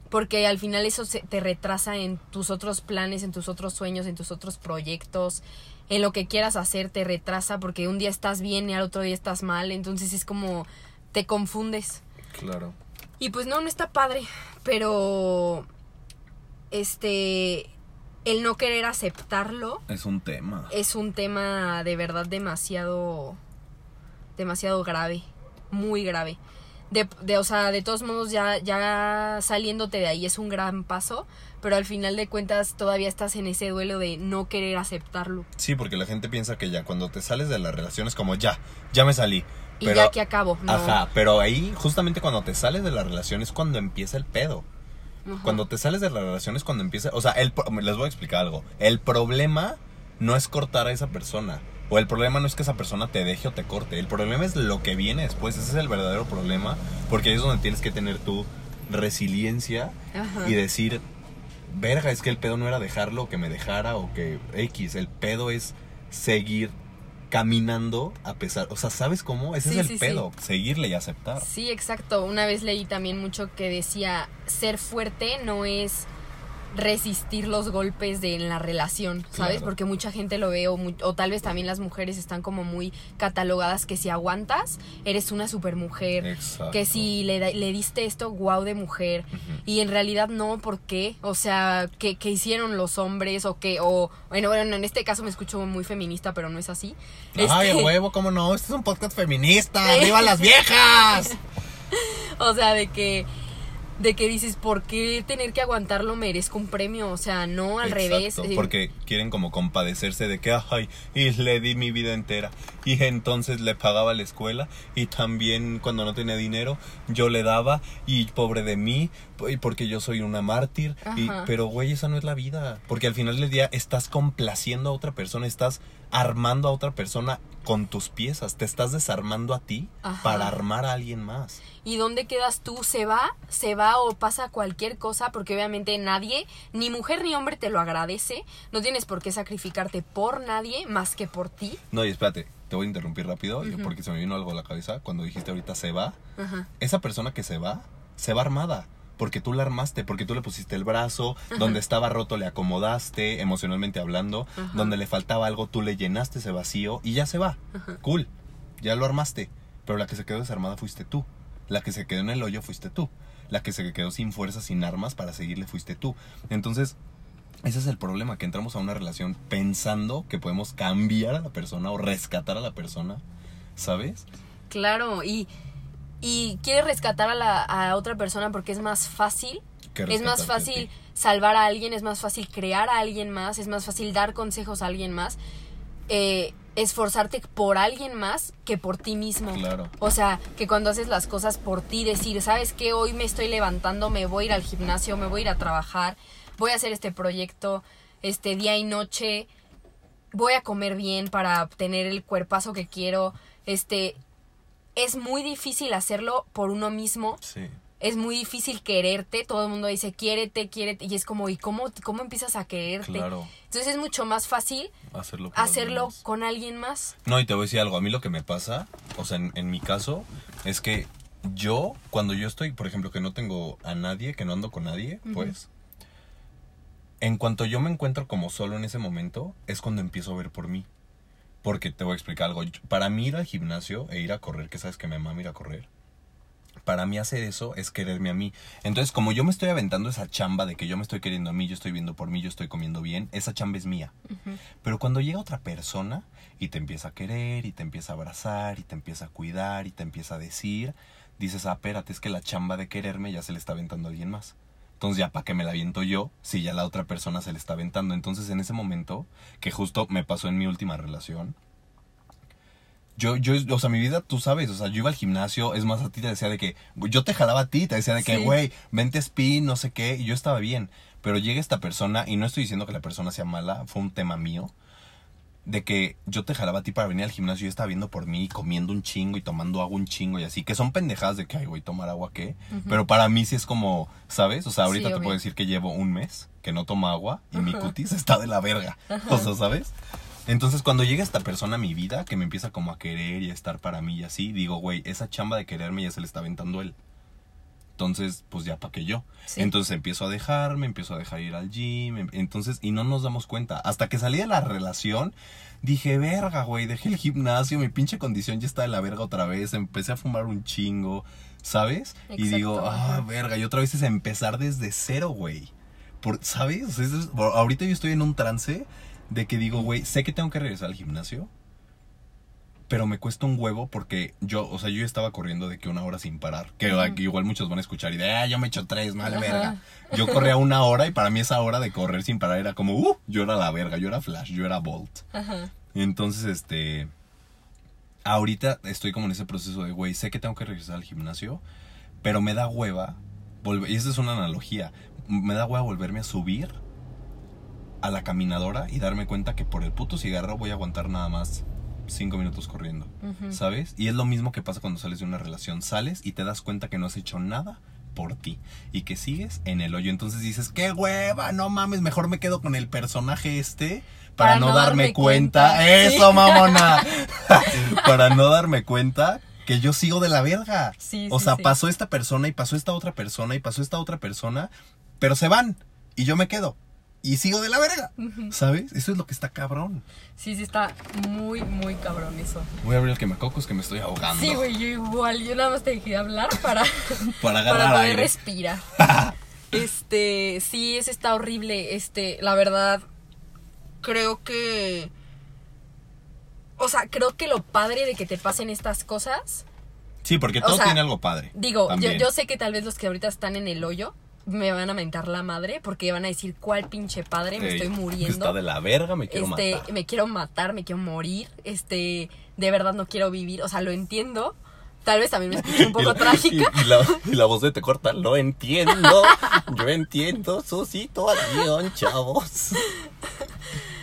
porque al final eso se- te retrasa en tus otros planes en tus otros sueños en tus otros proyectos en lo que quieras hacer te retrasa porque un día estás bien y al otro día estás mal entonces es como te confundes
Claro.
y pues no, no está padre. Pero. Este. El no querer aceptarlo
Es un tema.
es un tema de verdad demasiado. demasiado grave. Muy grave. De, de, o sea, de todos modos, ya, ya saliéndote de ahí es un gran paso. Pero al final de cuentas, todavía estás en ese duelo de no querer aceptarlo.
Sí, porque la gente piensa que ya cuando te sales de la relación es como ya, ya me salí.
Y
Pero,
ya que acabo. No.
Ajá, pero ahí justamente cuando te sales de la relación es cuando empieza el pedo.
Ajá.
Cuando te sales de la relación es cuando empieza, o sea, el, les voy a explicar algo. El problema no es cortar a esa persona. O el problema no es que esa persona te deje o te corte. El problema es lo que viene después. Ese es el verdadero problema. Porque ahí es donde tienes que tener tu resiliencia
Ajá.
y decir, verga, es que el pedo no era dejarlo o que me dejara o que X. El pedo es seguir caminando a pesar. O sea, ¿sabes cómo? Ese
Sí,
es el
sí, sí.
pedo. Seguirle y aceptar.
Sí, exacto. Una vez leí también mucho que decía, ser fuerte no es resistir los golpes de en la relación, ¿sabes?
Claro.
Porque mucha gente lo ve o, o tal vez también las mujeres están como muy catalogadas que si aguantas eres una supermujer,
Exacto.
que si le, le diste esto, guau de mujer. Y en realidad no, ¿por qué? O sea, ¿qué, qué hicieron los hombres? O que, o, bueno, bueno, en este caso me escucho muy feminista, pero no es así.
Ay,
Este-
huevo, ¿cómo no? Este es un podcast feminista. ¡Arriba las viejas!
O sea, de que de que dices, ¿por qué tener que aguantarlo merezco un premio? O sea, no al revés.
Exacto, Porque quieren como compadecerse de que, ay, y le di mi vida entera. Y entonces le pagaba la escuela. Y también cuando no tenía dinero, yo le daba. Y pobre de mí, y porque yo soy una mártir. Y, pero, güey, esa no es la vida. Porque al final del día estás complaciendo a otra persona. Estás armando a otra persona con tus piezas. Te estás desarmando a ti
Ajá.
para armar a alguien más.
¿Y dónde quedas tú? ¿Se va? ¿Se va o pasa cualquier cosa? Porque obviamente nadie, ni mujer ni hombre te lo agradece. No tienes por qué sacrificarte por nadie más que por ti.
No, y espérate, te voy a interrumpir rápido porque se me vino algo a la cabeza cuando dijiste ahorita se va. Esa persona que se va, se va armada. Porque tú la armaste, porque tú le pusiste el brazo, donde estaba roto le acomodaste, emocionalmente hablando,
Ajá.
donde le faltaba algo tú le llenaste ese vacío y ya se va.
Ajá.
Cool, ya lo armaste. Pero la que se quedó desarmada fuiste tú. La que se quedó en el hoyo fuiste tú. La que se quedó sin fuerza, sin armas para seguirle fuiste tú. Entonces, Ese es el problema, que entramos a una relación pensando que podemos cambiar a la persona o rescatar a la persona, ¿sabes?
Claro, y, y quieres rescatar a, la, a otra persona porque es más fácil. Es más fácil salvar a alguien, es más fácil crear a alguien más, es más fácil dar consejos a alguien más, eh, esforzarte por alguien más que por ti mismo.
Claro.
O sea, que cuando haces las cosas por ti, decir, ¿sabes qué? Hoy me estoy levantando, me voy a ir al gimnasio, me voy a ir a trabajar, voy a hacer este proyecto, este día y noche, voy a comer bien para obtener el cuerpazo que quiero. Este, es muy difícil hacerlo por uno mismo.
Sí.
Es muy difícil quererte. Todo el mundo dice, quiérete, quiérete. Y es como, ¿y cómo, cómo empiezas a quererte?
Claro.
Entonces es mucho más fácil
Hacerlo.
hacerlo con alguien más.
No, y te voy a decir algo. A mí lo que me pasa, o sea, en, en mi caso, es que yo, cuando yo estoy, por ejemplo, que no tengo a nadie, que no ando con nadie, pues, en cuanto yo me encuentro como solo en ese momento, es cuando empiezo a ver por mí. Porque te voy a explicar algo. Para mí ir al gimnasio e ir a correr, que sabes que me mama ir a correr, para mí hacer eso es quererme a mí. Entonces, como yo me estoy aventando esa chamba de que yo me estoy queriendo a mí, yo estoy viendo por mí, yo estoy comiendo bien, esa chamba es mía. Pero cuando llega otra persona y te empieza a querer y te empieza a abrazar y te empieza a cuidar y te empieza a decir, dices, ah, espérate, es que la chamba de quererme ya se le está aventando a alguien más. Entonces ya para qué me la aviento yo si ya la otra persona se le está aventando. Entonces en ese momento, que justo me pasó en mi última relación, yo, yo, o sea, mi vida, tú sabes, o sea, yo iba al gimnasio, es más, a ti te decía de que, yo te jalaba a ti, te decía de que,
Sí.
güey, vente spin, no sé qué, y yo estaba bien. Pero llega esta persona, y no estoy diciendo que la persona sea mala, fue un tema mío, de que yo te jalaba a ti para venir al gimnasio y yo estaba viendo por mí, comiendo un chingo y tomando agua un chingo y así, que son pendejadas de que, ay, güey, tomar agua, ¿qué? Pero para mí sí es como, ¿sabes? O sea, ahorita
Sí,
te puedo decir que llevo un mes que no tomo agua y mi cutis está de la verga. O sea, ¿sabes? Entonces, cuando llega esta persona a mi vida, que me empieza como a querer y a estar para mí y así, digo, güey, esa chamba de quererme ya se le está aventando él. Entonces, pues ya para que yo.
Sí.
Entonces empiezo a dejarme, empiezo a dejar ir al gym. em- Entonces, y no nos damos cuenta. Hasta que salí de la relación, dije, verga, güey, dejé el gimnasio, mi pinche condición ya está de la verga otra vez. Empecé a fumar un chingo, ¿sabes? Y digo, ah, verga, y otra vez es empezar desde cero, güey. Por, ¿Sabes? Es- ahorita yo estoy en un trance de que digo, güey, sé que tengo que regresar al gimnasio, pero me cuesta un huevo porque yo, o sea, yo estaba corriendo de que una hora sin parar. Que igual muchos van a escuchar y de, ah, yo me echo tres, mal
Ajá.
verga. Yo corría una hora y para mí esa hora de correr sin parar era como, uh, yo era la verga, yo era Flash, yo era Bolt.
Ajá.
Entonces, este. Ahorita estoy como en ese proceso de, güey, sé que tengo que regresar al gimnasio, pero me da hueva. volver- y esta es una analogía. Me da hueva volverme a subir a la caminadora y darme cuenta que por el puto cigarro voy a aguantar nada más cinco minutos corriendo. ¿Sabes? Y es lo mismo que pasa cuando sales de una relación. Sales y te das cuenta que no has hecho nada por ti y que sigues en el hoyo. Entonces dices, qué hueva, no mames, mejor me quedo con el personaje este para, no, darme cuenta.
cuenta.
Eso, mamona. para no darme cuenta que yo sigo de la verga.
Sí,
o
sí,
sea,
sí.
pasó esta persona y pasó esta otra persona y pasó esta otra persona, pero se van y yo me quedo y sigo de la verga. ¿Sabes? Eso es lo que está cabrón.
Sí, sí, está muy, muy cabrón eso.
Voy a abrir el quemacocos que me estoy ahogando.
Sí, güey, yo igual, yo nada más te dejé hablar para,
Para agarrar
para poder
aire.
respirar. Este, sí, eso está horrible. Este, la verdad, creo que. O sea, creo que lo padre de que te pasen estas cosas.
Sí, porque
O
todo
sea,
tiene algo padre.
Digo, yo, yo sé que tal vez los que ahorita están en el hoyo me van a mentar la madre porque van a decir cuál pinche padre, me
Ey,
estoy muriendo.
Está de la verga, me quiero
este,
matar.
me quiero matar, me quiero morir, este, de verdad no quiero vivir, o sea, lo entiendo. Tal vez también me escuché un
Y
poco
la-
trágica.
Y, y la, y la voz de te corta, lo entiendo. Yo entiendo su situación, chavos.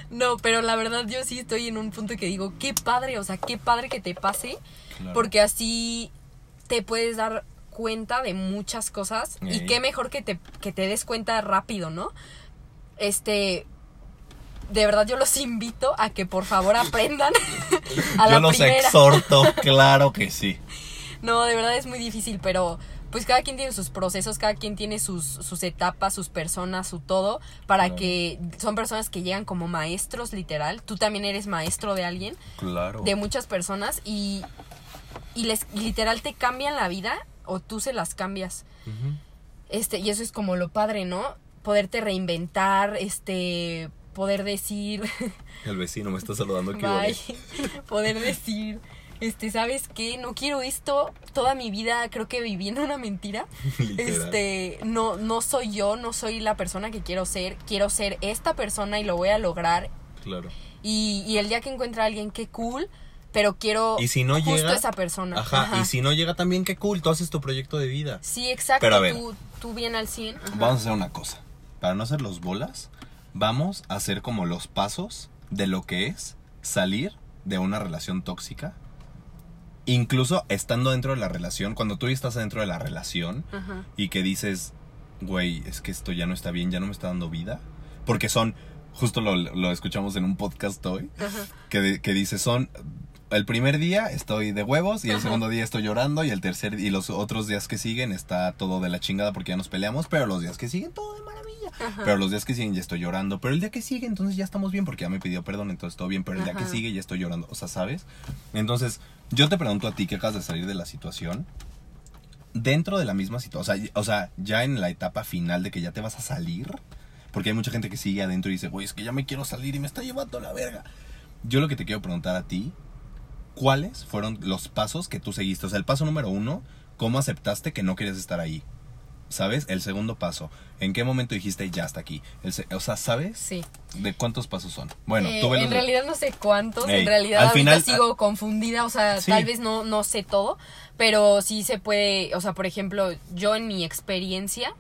No, pero la verdad yo sí estoy en un punto que digo, qué padre, o sea, qué padre que te pase,
Claro.
porque así te puedes dar cuenta de muchas cosas y qué mejor que te, que te des cuenta rápido, ¿no? Este, de verdad yo los invito a que por favor aprendan a
Yo
la
los
primera.
exhorto, claro que sí.
No, de verdad es muy difícil, pero pues cada quien tiene sus procesos, cada quien tiene sus, sus etapas, sus personas, su todo, para
Claro.
que son personas que llegan como maestros literal. Tú también eres maestro de alguien,
Claro.
de muchas personas y, y les literal te cambian la vida o tú se las cambias. Este, y eso es como lo padre, ¿no? poderte reinventar, este, poder decir,
El vecino me está saludando aquí.
poder decir, este, ¿sabes qué? No quiero esto. Toda mi vida creo que viví en una mentira. Este, no, no soy yo, no soy la persona que quiero ser. Quiero ser esta persona y lo voy a lograr.
Claro.
Y, y el día que encuentre a alguien, qué cool. Pero quiero
Y si no
justo
llega-
esa persona.
Ajá, y si no llega también, qué cool, tú haces tu proyecto de vida.
Sí, exacto.
Pero a ver.
Tú, tú bien al 100. Ajá.
Vamos a hacer una cosa. Para no hacer los bolas, vamos a hacer como los pasos de lo que es salir de una relación tóxica. Incluso estando dentro de la relación, cuando tú estás dentro de la relación
Ajá.
y que dices, güey, es que esto ya no está bien, ya no me está dando vida. Porque son, justo lo, lo escuchamos en un podcast hoy, que, de- que dice, son, el primer día estoy de huevos y el
Ajá.
segundo día estoy llorando y el tercer y los otros días que siguen está todo de la chingada porque ya nos peleamos, pero los días que siguen todo de maravilla.
Ajá.
Pero los días que siguen ya estoy llorando, pero el día que sigue entonces ya estamos bien porque ya me pidió perdón, entonces todo bien, pero el día que
Ajá.
sigue ya estoy llorando, o sea, ¿sabes? Entonces, yo te pregunto a ti que acabas de salir de la situación, dentro de la misma situación, o sea, o sea, ya en la etapa final de que ya te vas a salir, porque hay mucha gente que sigue adentro y dice, güey, es que ya me quiero salir y me está llevando la verga. Yo lo que te quiero preguntar a ti, ¿cuáles fueron los pasos que tú seguiste? O sea, el paso número uno, ¿cómo aceptaste que no querías estar ahí? ¿Sabes? El segundo paso, ¿en qué momento dijiste ya hasta aquí? El o sea, ¿sabes?
Sí.
¿De cuántos pasos son? Bueno,
Eh,
tú ve los
en realidad no sé cuántos,
Ey,
en realidad
al final-
sigo confundida, o sea,
Sí.
tal vez no, no sé todo, pero sí se puede, o sea, por ejemplo, yo en mi experiencia,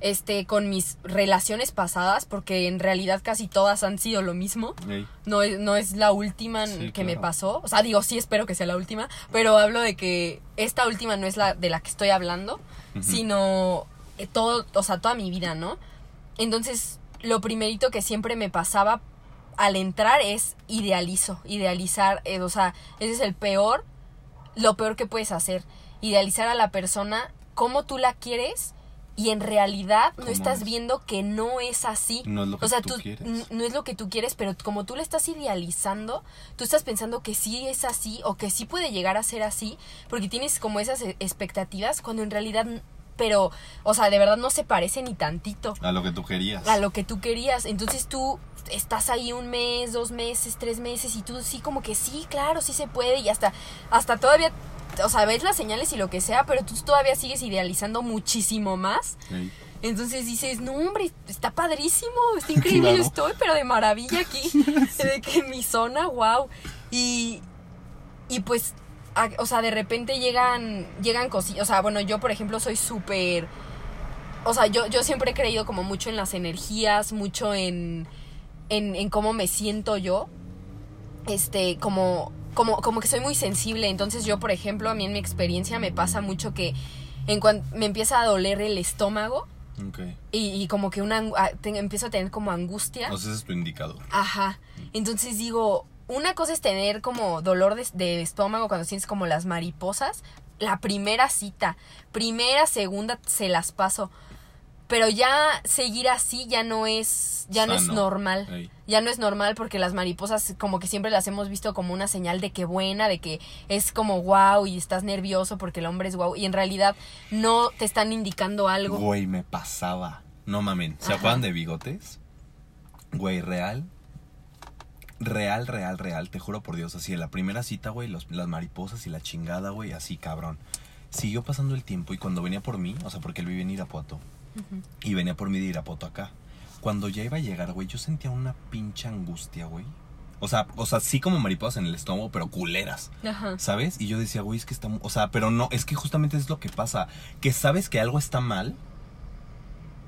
este, con mis relaciones pasadas, porque en realidad casi todas han sido lo mismo,
Ey,
no es, no es la última
Sí,
que me pasó, o sea, digo, sí espero que sea la última, pero hablo de que esta última no es la de la que estoy hablando, sino eh, todo, o sea, toda mi vida, ¿no? Entonces, lo primerito que siempre me pasaba al entrar es idealizo, idealizar, eh, o sea, ese es el peor, lo peor que puedes hacer, idealizar a la persona como tú la quieres y en realidad no
¿Cómo
estás
es?
viendo que no es así.
No es lo que
o sea,
tú quieres.
n- no es lo que tú quieres, pero como tú le estás idealizando, tú estás pensando que sí es así o que sí puede llegar a ser así, porque tienes como esas e- expectativas cuando en realidad, pero, o sea, de verdad no se parece ni tantito
a lo que tú querías.
a lo que tú querías. Entonces tú estás ahí un mes, dos meses, tres meses y tú sí como que sí, claro, sí se puede y hasta, hasta todavía, o sea, ves las señales y lo que sea, pero tú todavía sigues idealizando muchísimo más. Entonces dices, no hombre, está padrísimo, está increíble,
Claro.
yo estoy, pero de maravilla aquí, de que en mi zona, wow. Y, y pues, a- o sea, de repente llegan, llegan cosillas, o sea, bueno, yo por ejemplo soy súper, o sea, yo, yo siempre he creído como mucho en las energías, mucho en, en, en cómo me siento yo, este, como, como, como que soy muy sensible, entonces yo, por ejemplo, a mí en mi experiencia me pasa mucho que en cuanto me empieza a doler el estómago,
ok.
y, y como que una te- empiezo a tener como angustia.
O sea, ese es tu indicador.
Ajá. Entonces digo, una cosa es tener como dolor de, de estómago cuando sientes como las mariposas. La primera cita, primera, segunda, se las paso. Pero ya seguir así ya no es, ya no es normal.
Ey.
Ya no es normal porque las mariposas como que siempre las hemos visto como una señal de que buena, de que es como wow y estás nervioso porque el hombre es wow. Y en realidad no te están indicando algo.
Güey, me pasaba. No mamen. ¿Se acuerdan de bigotes? Güey, real. Real, real, real. Te juro por Dios. Así, en la primera cita, güey, los- las mariposas y la chingada, güey, así, cabrón. Siguió pasando el tiempo y cuando venía por mí, o sea, porque él vive en Irapuato, y venía por mí de Irapuato acá. Cuando ya iba a llegar, güey, yo sentía una pinche angustia, güey. O sea, o sea, sí como mariposas en el estómago, pero culeras.
Ajá.
¿Sabes? Y yo decía, güey, es que está... O sea, pero no, es que justamente es lo que pasa. Que sabes que algo está mal,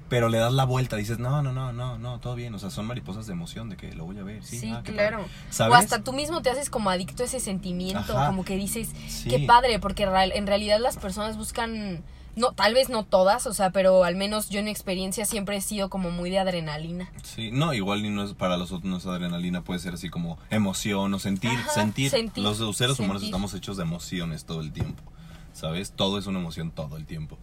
pero le das la vuelta. Dices, no, no, no, no, no, todo bien. O sea, son mariposas de emoción, de que lo voy a ver. Sí,
Sí,
ah,
claro. O hasta tú mismo te haces como adicto a ese sentimiento,
Ajá.
como que dices,
Sí.
qué padre, porque en realidad las personas buscan, no, tal vez no todas, o sea, pero al menos yo en mi experiencia siempre he sido como muy de adrenalina.
Sí, no, igual ni no es para los otros no es adrenalina, puede ser así como emoción o sentir,
Ajá,
sentir.
sentir,
Los seres humanos estamos hechos de emociones todo el tiempo, ¿sabes? Todo es una emoción todo el tiempo.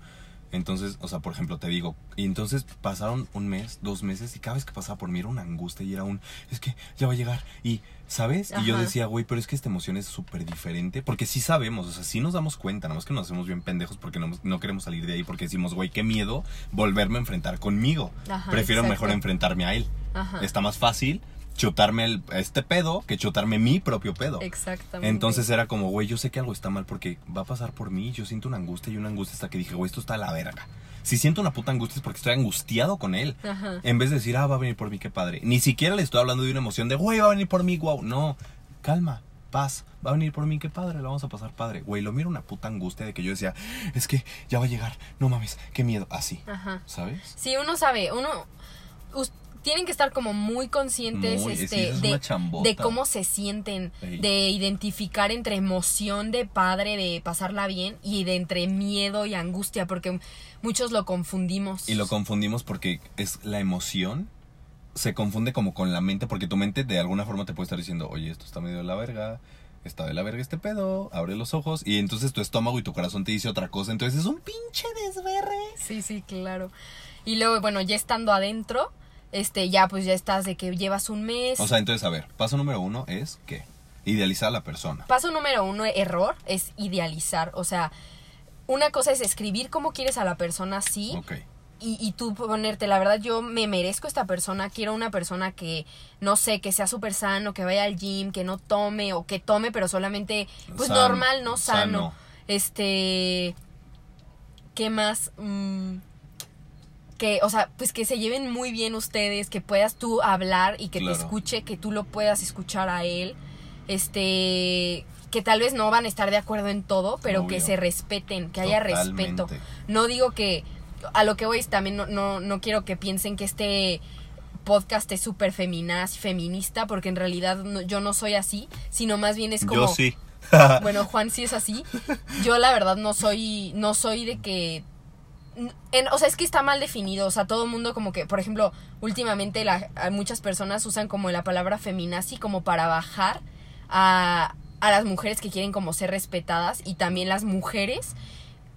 Entonces, o sea, por ejemplo, te digo, y entonces pasaron un mes, dos meses, y cada vez que pasaba por mí era una angustia y era un, es que ya va a llegar. Y, ¿sabes? Y yo decía, güey, pero es que esta emoción es súper diferente, porque sí sabemos, o sea, sí nos damos cuenta, nada más que nos hacemos bien pendejos porque no, no queremos salir de ahí, porque decimos, güey, qué miedo volverme a enfrentar conmigo.
Ajá,
Prefiero
exacto.
mejor enfrentarme a él.
Ajá.
Está más fácil chutarme el, este pedo que chutarme mi propio pedo.
Exactamente.
Entonces era como, güey, yo sé que algo está mal porque va a pasar por mí. Yo siento una angustia y una angustia hasta que dije, güey, esto está a la verga. Si siento una puta angustia es porque estoy angustiado con él.
Ajá.
En vez de decir, ah, va a venir por mí, qué padre. Ni siquiera le estoy hablando de una emoción de, güey, va a venir por mí, wow. No, calma, paz. Va a venir por mí, qué padre, lo vamos a pasar padre. Güey, lo miro una puta angustia de que yo decía, es que ya va a llegar, no mames, qué miedo. Así,
Ajá.
¿sabes?
Sí, uno sabe, uno tienen que estar como muy conscientes
Muy,
este
es
de, cómo se sienten, de identificar entre emoción de padre de pasarla bien y de entre miedo y angustia porque muchos lo confundimos.
Y lo confundimos porque es la emoción. Se confunde como con la mente, porque tu mente de alguna forma te puede estar diciendo, oye, esto está medio de la verga, está de la verga este pedo, abre los ojos, y entonces tu estómago y tu corazón te dice otra cosa, entonces es un pinche desverre.
Sí, sí, claro. Y luego, bueno, ya estando adentro, este, ya pues ya estás de que llevas un mes.
O sea, entonces, a ver, paso número uno es que idealizar a la persona.
Paso número uno, error, es idealizar. O sea, una cosa es escribir cómo quieres a la persona, sí.
Ok.
Y, y tú ponerte, la verdad, yo me merezco esta persona, quiero una persona que, no sé, que sea súper sano, que vaya al gym, que no tome, o que tome, pero solamente, pues normal, no sano.
sano.
Este, ¿qué más? Mm, que, o sea, pues que se lleven muy bien ustedes, que puedas tú hablar y que
Claro.
te escuche, que tú lo puedas escuchar a él. Este, que tal vez no van a estar de acuerdo en todo, pero que se respeten, que haya respeto. No digo que a lo que voy es también no, no, no quiero que piensen que este podcast es súper feminaz, feminista, porque en realidad no- yo no soy así, sino más bien es como
Yo sí.
bueno, Juan sí es así. Yo la verdad no soy, no soy de que... en- o sea, es que está mal definido. O sea, todo el mundo como que, por ejemplo, últimamente la- muchas personas usan como la palabra feminazi como para bajar a, a las mujeres que quieren como ser respetadas y también las mujeres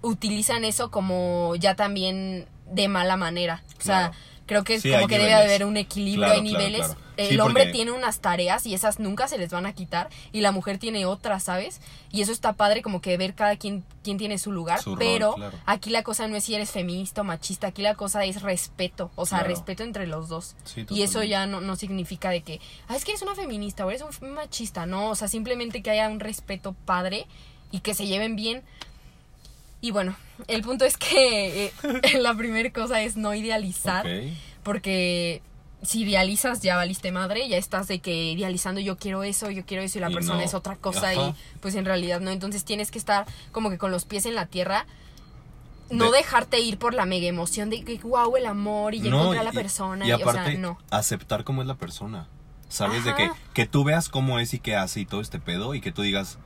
utilizan eso como ya también de mala manera. O sea,
Claro.
creo que es
Sí,
como que debe
niveles.
haber un equilibrio,
Claro,
hay niveles.
claro.
El
Sí,
hombre
porque-
tiene unas tareas y esas nunca se les van a quitar y la mujer tiene otras, ¿sabes? Y eso está padre como que ver cada quien, quien tiene su lugar,
Su rol,
pero
claro.
aquí la cosa no es si eres feminista o machista, aquí la cosa es respeto, o sea,
Claro.
respeto entre los dos.
Sí,
y eso ya no, no significa de que, ah, es que eres una feminista o eres un machista, no, o sea, simplemente que haya un respeto padre y que se lleven bien. Y bueno, el punto es que eh, la primera cosa es no idealizar porque si idealizas ya valiste madre, ya estás de que idealizando yo quiero eso, yo quiero eso y la
Y
persona
no.
es otra cosa
Ajá.
y pues en realidad no, entonces tienes que estar como que con los pies en la tierra. No
De-
dejarte ir por la mega emoción de que wow el amor y
No,
encontré a la
y-
persona
Y,
y,
aparte,
o sea, no.
aceptar cómo es la persona. ¿Sabes? De que, que tú veas cómo es y qué hace y todo este pedo y que tú digas,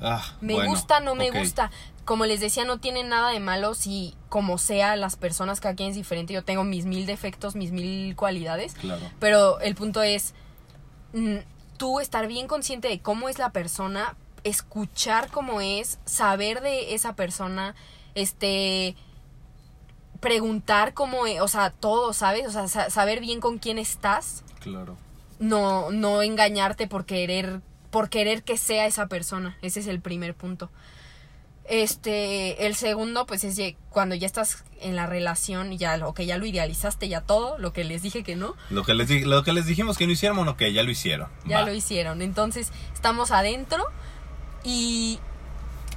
ah,
Me
bueno,
gusta, no me gusta. Como les decía, no tiene nada de malo si, como sea, las personas, cada quien es diferente. Yo tengo mis mil defectos, mis mil cualidades.
Claro.
Pero el punto es mm, tú estar bien consciente de cómo es la persona, escuchar cómo es, saber de esa persona, este preguntar cómo es, o sea, todo, ¿sabes? O sea, sa- saber bien con quién estás,
Claro.
no no engañarte por querer por querer que sea esa persona. Ese es el primer punto. Este, el segundo, pues es cuando ya estás en la relación ya, ok, ya lo idealizaste, ya todo, lo que les dije que no,
Lo que les, lo que les dijimos que no hiciéramos, ok, ya lo hicieron.
Ya
Va.
lo hicieron. Entonces, estamos adentro y,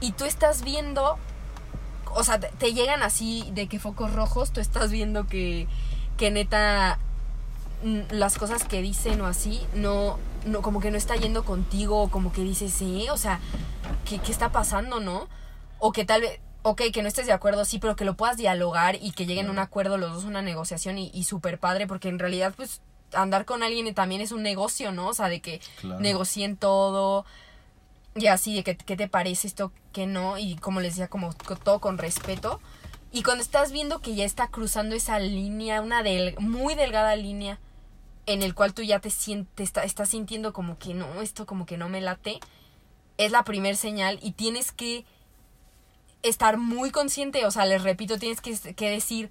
y tú estás viendo, o sea, te, te llegan así de que focos rojos, tú estás viendo que, que neta las cosas que dicen o así, no, no, como que no está yendo contigo, o como que dices, sí, o sea, ¿qué, qué está pasando, no? O que tal vez, ok, que no estés de acuerdo, sí, pero que lo puedas dialogar y que lleguen a un acuerdo los dos, una negociación y, y súper padre, porque en realidad, pues, andar con alguien también es un negocio, ¿no? O sea, de que
Claro.
negocien todo y así, de que qué te parece esto, que no, y como les decía, como co- todo con respeto. Y cuando estás viendo que ya está cruzando esa línea, una del, muy delgada línea, en el cual tú ya te sientes, está- estás sintiendo como que no, esto como que no me late, es la primer señal y tienes que estar muy consciente, o sea, les repito, tienes que, que decir,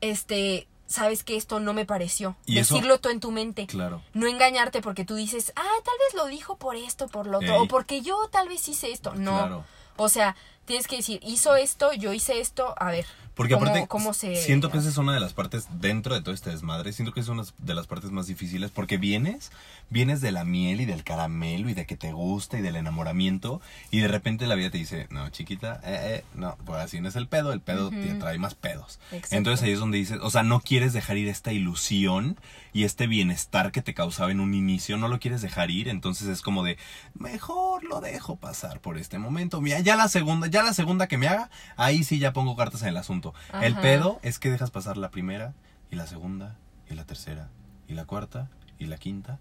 este, sabes que esto no me pareció.
Y eso-
Decirlo tú en tu mente.
Claro.
No engañarte porque tú dices, ah, tal vez lo dijo por esto, por lo otro,
Ey.
o porque yo tal vez hice esto. No.
Claro.
O sea, tienes que decir, hizo esto, yo hice esto, a ver.
Porque
¿cómo-
aparte,
cómo se
siento que esa es una de las partes dentro de todo este desmadre, siento que es una de las partes más difíciles porque vienes, vienes de la miel y del caramelo y de que te gusta y del enamoramiento y de repente la vida te dice, no, chiquita, eh, eh, no, pues así no es el pedo, el pedo te trae más pedos.
Exacto.
Entonces ahí es donde dices, o sea, no quieres dejar ir esta ilusión y este bienestar que te causaba en un inicio, no lo quieres dejar ir, entonces es como de, mejor lo dejo pasar por este momento. Mira, ya la segunda, ya la segunda que me haga, ahí sí ya pongo cartas en el asunto. El
Ajá.
pedo es que dejas pasar la primera y la segunda y la tercera y la cuarta y la quinta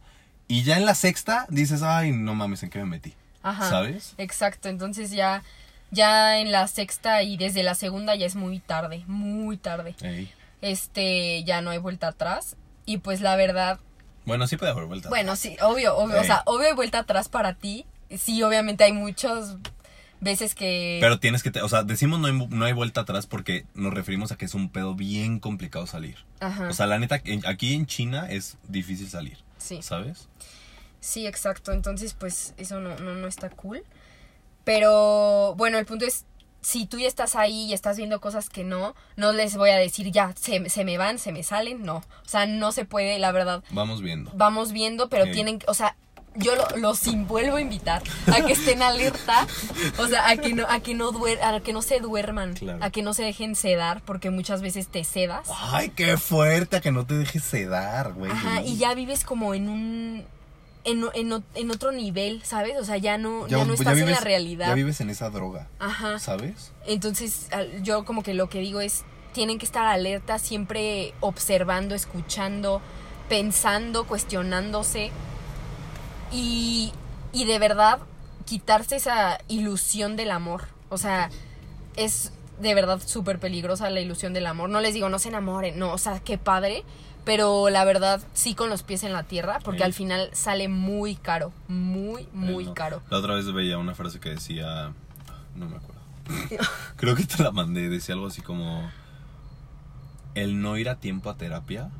y ya en la sexta dices, ay, no mames, ¿en qué me metí?
Ajá.
¿Sabes?
Exacto, entonces ya, ya en la sexta y desde la segunda ya es muy tarde, muy tarde.
Ey.
Este, ya no hay vuelta atrás. Y pues la verdad,
Bueno, sí puede haber vuelta.
bueno, sí, obvio, obvio, o sea, obvio hay vuelta atrás para ti. Sí, obviamente hay muchas veces que...
Pero tienes que, te- o sea, decimos no hay, no hay vuelta atrás porque nos referimos a que es un pedo bien complicado salir.
Ajá,
O sea, la neta, en- aquí en China es difícil salir,
sí.
¿sabes?
Sí, exacto. Entonces, pues eso no, no, no está cool. Pero bueno, el punto es, si tú ya estás ahí y estás viendo cosas que no, no les voy a decir ya, se, se me van, se me salen, no. O sea, no se puede, la verdad.
Vamos viendo.
Vamos viendo, pero tienen, o sea, yo lo- los vuelvo a invitar a que estén alerta, o sea, a que no, a que no duer, a que no se duerman,
Claro.
a que no se dejen sedar, porque muchas veces te sedas.
Ay, qué fuerte, a que no te dejes sedar, güey.
Ajá, y ya vives como en un en, en, en otro nivel, ¿sabes? O sea, ya no, ya, no estás en la realidad.
Ya vives en esa droga,
Ajá.
¿sabes?
Entonces, yo como que lo que digo es, tienen que estar alerta, siempre observando, escuchando, pensando, cuestionándose. Y, y de verdad, quitarse esa ilusión del amor. O sea, es de verdad súper peligrosa la ilusión del amor. No les digo, no se enamoren, no, o sea, qué padre. Pero la verdad, sí con los pies en la tierra, porque
Sí.
al final sale muy caro, muy, muy
Bueno,
caro.
La otra vez veía una frase que decía. No me acuerdo. Creo que te la mandé. Decía algo así como. El no ir a tiempo a terapia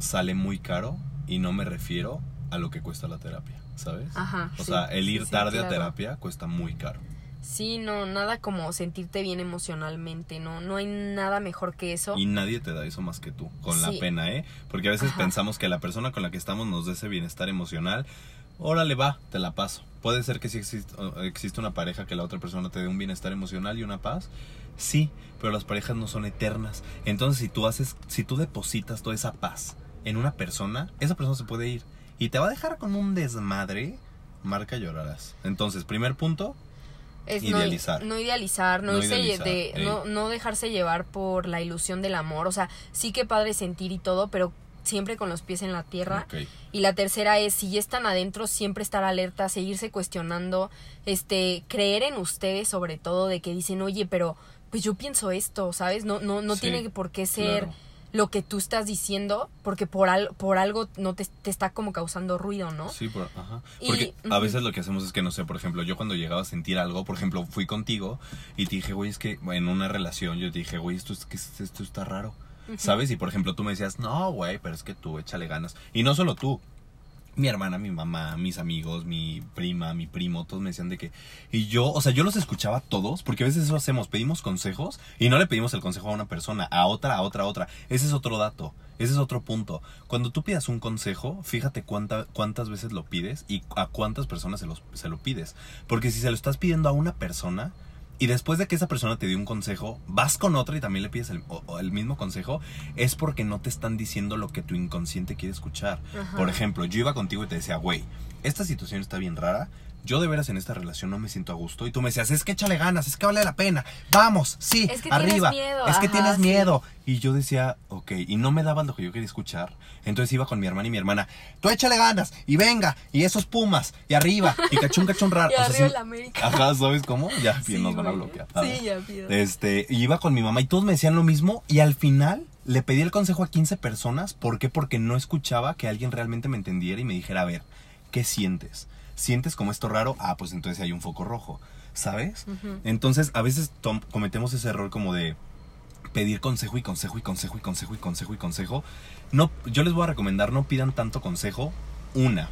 sale muy caro y no me refiero a lo que cuesta la terapia, ¿sabes?
Ajá,
O
sí,
sea, el ir
sí,
tarde a
claro.
terapia cuesta muy caro.
Sí, no, nada como sentirte bien emocionalmente, no, no hay nada mejor que eso.
Y nadie te da eso más que tú, con la
Sí.
pena, ¿eh? Porque a veces
Ajá.
pensamos que la persona con la que estamos nos dé ese bienestar emocional. Órale, va, te la paso. Puede ser que sí existe, existe una pareja que la otra persona te dé un bienestar emocional y una paz. Sí, pero las parejas no son eternas. Entonces, si tú haces, si tú depositas toda esa paz en una persona, esa persona se puede ir y te va a dejar con un desmadre. Marca llorarás. Entonces, primer punto,
Es
idealizar.
No, no idealizar, no,
idealizar,
de- no, no dejarse llevar por la ilusión del amor. O sea, sí que padre sentir y todo, pero siempre con los pies en la tierra. Y la tercera es, si ya están adentro, siempre estar alerta, seguirse cuestionando, este, creer en ustedes sobre todo, de que dicen, oye, pero pues yo pienso esto, ¿sabes? No, no, no
Sí,
tiene por qué ser
claro.
Lo que tú estás diciendo, porque por, al, por algo no te, te está como causando ruido, ¿no?
Sí, por- ajá.
Y-
Porque a
ujú.
veces lo que hacemos es que, no sé, por ejemplo, yo cuando llegaba a sentir algo, por ejemplo, fui contigo y te dije, güey, es que en una relación yo te dije, güey, esto, es, que esto está raro. ¿Sabes? Y por ejemplo, tú me decías, no, güey, pero es que tú échale ganas. Y no solo tú. Mi hermana, mi mamá, mis amigos, mi prima, mi primo, todos me decían de que... Y yo, o sea, yo los escuchaba todos, porque a veces eso hacemos, pedimos consejos y no le pedimos el consejo a una persona, a otra, a otra, a otra. Ese es otro dato, ese es otro punto. Cuando tú pidas un consejo, fíjate cuánta, cuántas veces lo pides y a cuántas personas se, los, se lo pides. Porque si se lo estás pidiendo a una persona, y después de que esa persona te dio un consejo, vas con otra y también le pides el, o- o el mismo consejo, es porque no te están diciendo lo que tu inconsciente quiere escuchar.
Ajá.
Por ejemplo, yo iba contigo y te decía, güey, esta situación está bien rara. Yo de veras en esta relación no me siento a gusto. Y tú me decías, es que échale ganas, es que vale la pena. Vamos, sí,
Es que tienes
arriba.
miedo,
Es que
ajá,
tienes
sí.
miedo. Y yo decía, ok, y no me daban lo que yo quería escuchar. Entonces iba con mi hermana y mi hermana, tú échale ganas, y venga, y esos pumas, y arriba, y cachón, cachón raro.
Y
O sea,
arriba
sí-
la América.
Ajá, ¿sabes cómo? Ya bien
Sí,
nos van a bloquear.
Sí, ya pido.
Este, iba con mi mamá y todos me decían lo mismo y al final le pedí el consejo a 15 personas. ¿Por qué? Porque no escuchaba que alguien realmente me entendiera y me dijera, a ver, ¿qué sientes? ¿Sientes como esto raro? Ah, pues entonces hay un foco rojo. ¿sabes? Entonces, a veces cometemos ese error como de pedir consejo y consejo y consejo y consejo y consejo y consejo. No, yo les voy a recomendar, no pidan tanto consejo. Una.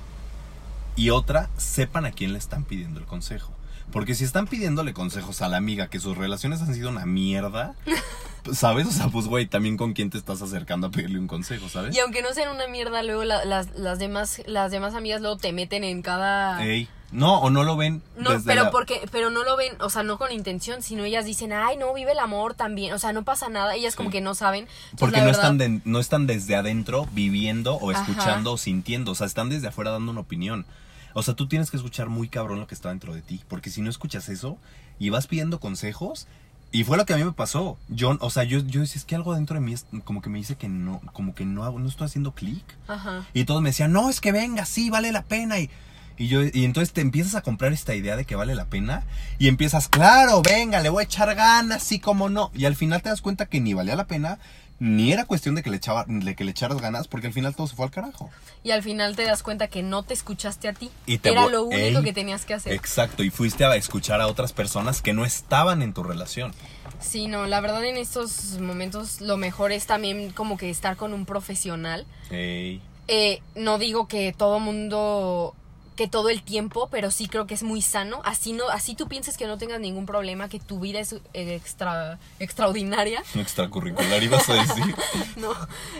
Y otra, sepan a quién le están pidiendo el consejo. Porque si están pidiéndole consejos a la amiga que sus relaciones han sido una mierda, ¿sabes? O sea, pues güey, también con quién te estás acercando a pedirle un consejo, ¿sabes?
Y aunque no sean una mierda, luego la- las, las demás las demás amigas luego te meten en cada...
Ey, no, o no lo ven.
No,
desde
pero
la-
porque, pero no lo ven, o sea, no con intención, sino ellas dicen, ay, no, vive el amor también, o sea, no pasa nada, ellas como que no saben. Entonces,
Porque no
verdad,
están, de- no están desde adentro viviendo o
Ajá.
escuchando o sintiendo. O sea, están desde afuera dando una opinión. O sea, tú tienes que escuchar muy cabrón lo que está dentro de ti. Porque si no escuchas eso y vas pidiendo consejos. Y fue lo que a mí me pasó. Yo, o sea, yo, yo decía, es que algo dentro de mí es como que me dice que no, como que no hago, no estoy haciendo clic.
Ajá.
Y todos me decían, no, es que venga, sí, vale la pena. Y, y yo, y entonces te empiezas a comprar esta idea de que vale la pena. Y empiezas, claro, venga, le voy a echar ganas, sí, como no. Y al final te das cuenta que ni valía la pena, ni era cuestión de que le, echaba, de que le echaras ganas, porque al final todo se fue al carajo.
Y al final te das cuenta que no te escuchaste a ti.
Y te
Era lo único
Ey.
que tenías que hacer.
Exacto, y fuiste a escuchar a otras personas que no estaban en tu relación.
Sí, no, la verdad en estos momentos lo mejor es también como que estar con un profesional.
Ey.
Eh, no digo que todo mundo que todo el tiempo, pero sí creo que es muy sano. Así no, así tú pienses que no tengas ningún problema, que tu vida es eh, extra extraordinaria,
Extracurricular ibas a decir.
no,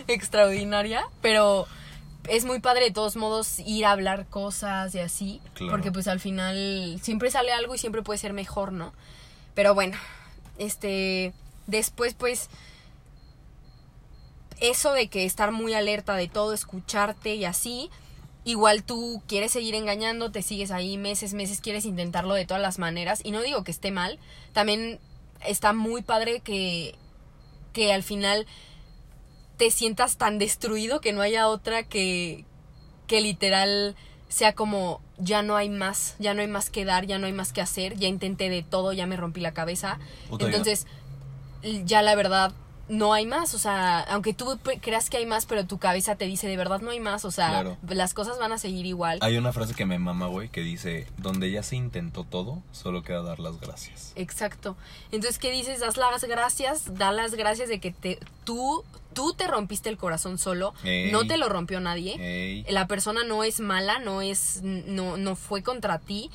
extraordinaria, pero es muy padre de todos modos ir a hablar cosas y así,
Claro.
porque pues al final siempre sale algo y siempre puede ser mejor, ¿no? Pero bueno, este después pues eso de que estar muy alerta de todo, escucharte y así, igual tú quieres seguir engañando, te sigues ahí meses, meses, quieres intentarlo de todas las maneras y no digo que esté mal, también está muy padre que que al final te sientas tan destruido que no haya otra que que literal sea como ya no hay más, ya no hay más que dar, ya no hay más que hacer, ya intenté de todo, ya me rompí la cabeza. Entonces, ya la verdad no hay más, o sea, aunque tú creas que hay más, pero tu cabeza te dice de verdad no hay más, o sea,
Claro.
las cosas van a seguir igual.
Hay una frase que me mama, güey, que dice, donde ya se intentó todo, solo queda dar las gracias.
Exacto. Entonces, ¿qué dices? Das las gracias, da las gracias de que te, tú, tú te rompiste el corazón solo,
Ey.
no te lo rompió nadie.
Ey.
La persona no es mala, no es, no, no fue contra ti.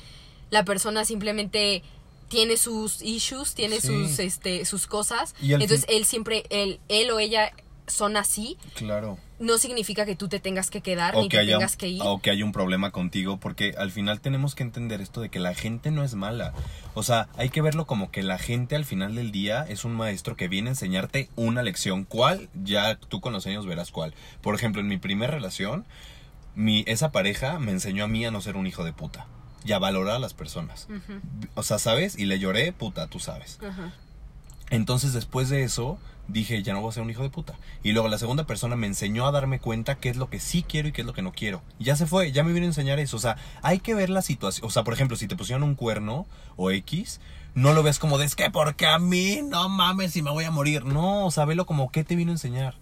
La persona simplemente tiene sus issues, tiene
Sí.
sus, este, sus cosas.
Y
Entonces él siempre, él, él o ella son así.
Claro.
No significa que tú te tengas que quedar
o
ni
que
te
haya
tengas que ir.
o que haya un problema contigo porque al final tenemos que entender esto de que la gente no es mala o sea hay que verlo como que la gente al final del día es un maestro que viene a enseñarte una lección cuál ya tú con los años verás cuál por ejemplo en mi primera relación mi esa pareja me enseñó a mí a no ser un hijo de puta y a valorar a las personas o sea sabes y le lloré puta tú sabes entonces después de eso dije, ya no voy a ser un hijo de puta. Y luego la segunda persona me enseñó a darme cuenta qué es lo que sí quiero y qué es lo que no quiero. Y ya se fue, ya me vino a enseñar eso. O sea, hay que ver la situación. O sea, por ejemplo, si te pusieron un cuerno o X, no lo ves como de, es que porque a mí, no mames, si me voy a morir. No, o sea, velo como qué te vino a enseñar.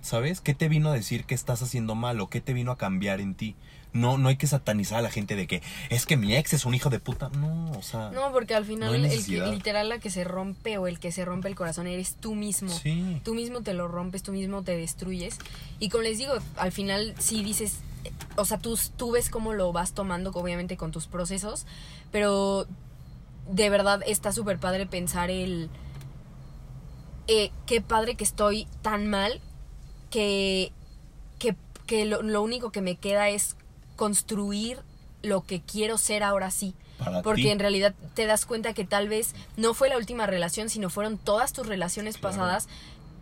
¿Sabes? ¿Qué te vino a decir que estás haciendo mal o qué te vino a cambiar en ti? No, no hay que satanizar a la gente de que es que mi ex es un hijo de puta. No, o sea.
No, porque al final
No
el que, literal la que se rompe o el que se rompe el corazón eres tú mismo.
Sí.
Tú mismo te lo rompes, tú mismo te destruyes. Y como les digo, al final sí dices, o sea, tú, tú ves cómo lo vas tomando, obviamente con tus procesos, pero de verdad está súper padre pensar el, eh, qué padre que estoy tan mal que, que, que lo, lo único que me queda es construir lo que quiero ser ahora sí.
Para
Porque
ti.
en realidad te das cuenta que tal vez no fue la última relación, sino fueron todas tus relaciones
Claro.
pasadas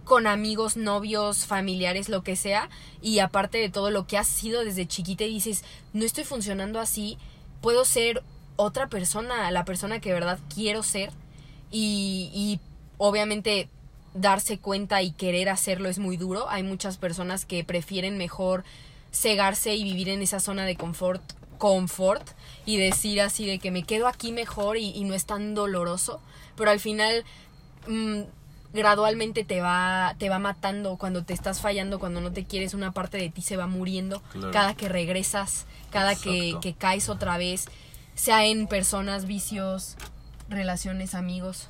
con amigos, novios, familiares, lo que sea. Y aparte de todo lo que has sido desde chiquita y dices, no estoy funcionando así, puedo ser otra persona, la persona que de verdad quiero ser. Y, y obviamente darse cuenta y querer hacerlo es muy duro. Hay muchas personas que prefieren mejor cegarse y vivir en esa zona de confort confort y decir así de que me quedo aquí mejor y, y no es tan doloroso pero al final mm, gradualmente te va te va matando cuando te estás fallando cuando no te quieres una parte de ti se va muriendo
Claro.
cada que regresas cada que, caes otra vez sea en personas vicios relaciones, amigos.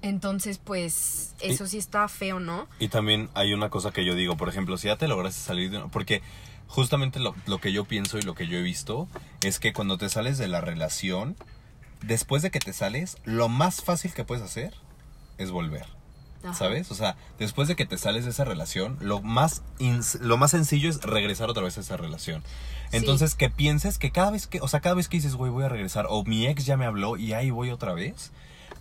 Entonces, pues, eso sí está feo, ¿no?
Y también hay una cosa que yo digo, por ejemplo, si ya te lograste salir de una... Porque justamente lo, lo que yo pienso y lo que yo he visto es que cuando te sales de la relación, después de que te sales, lo más fácil que puedes hacer es volver.
Ajá.
¿Sabes? O sea, después de que te sales de esa relación, lo más, lo más sencillo es regresar otra vez a esa relación. Entonces, que pienses que cada vez que, o sea, cada vez que dices, güey, voy a regresar, o mi ex ya me habló y ahí voy otra vez,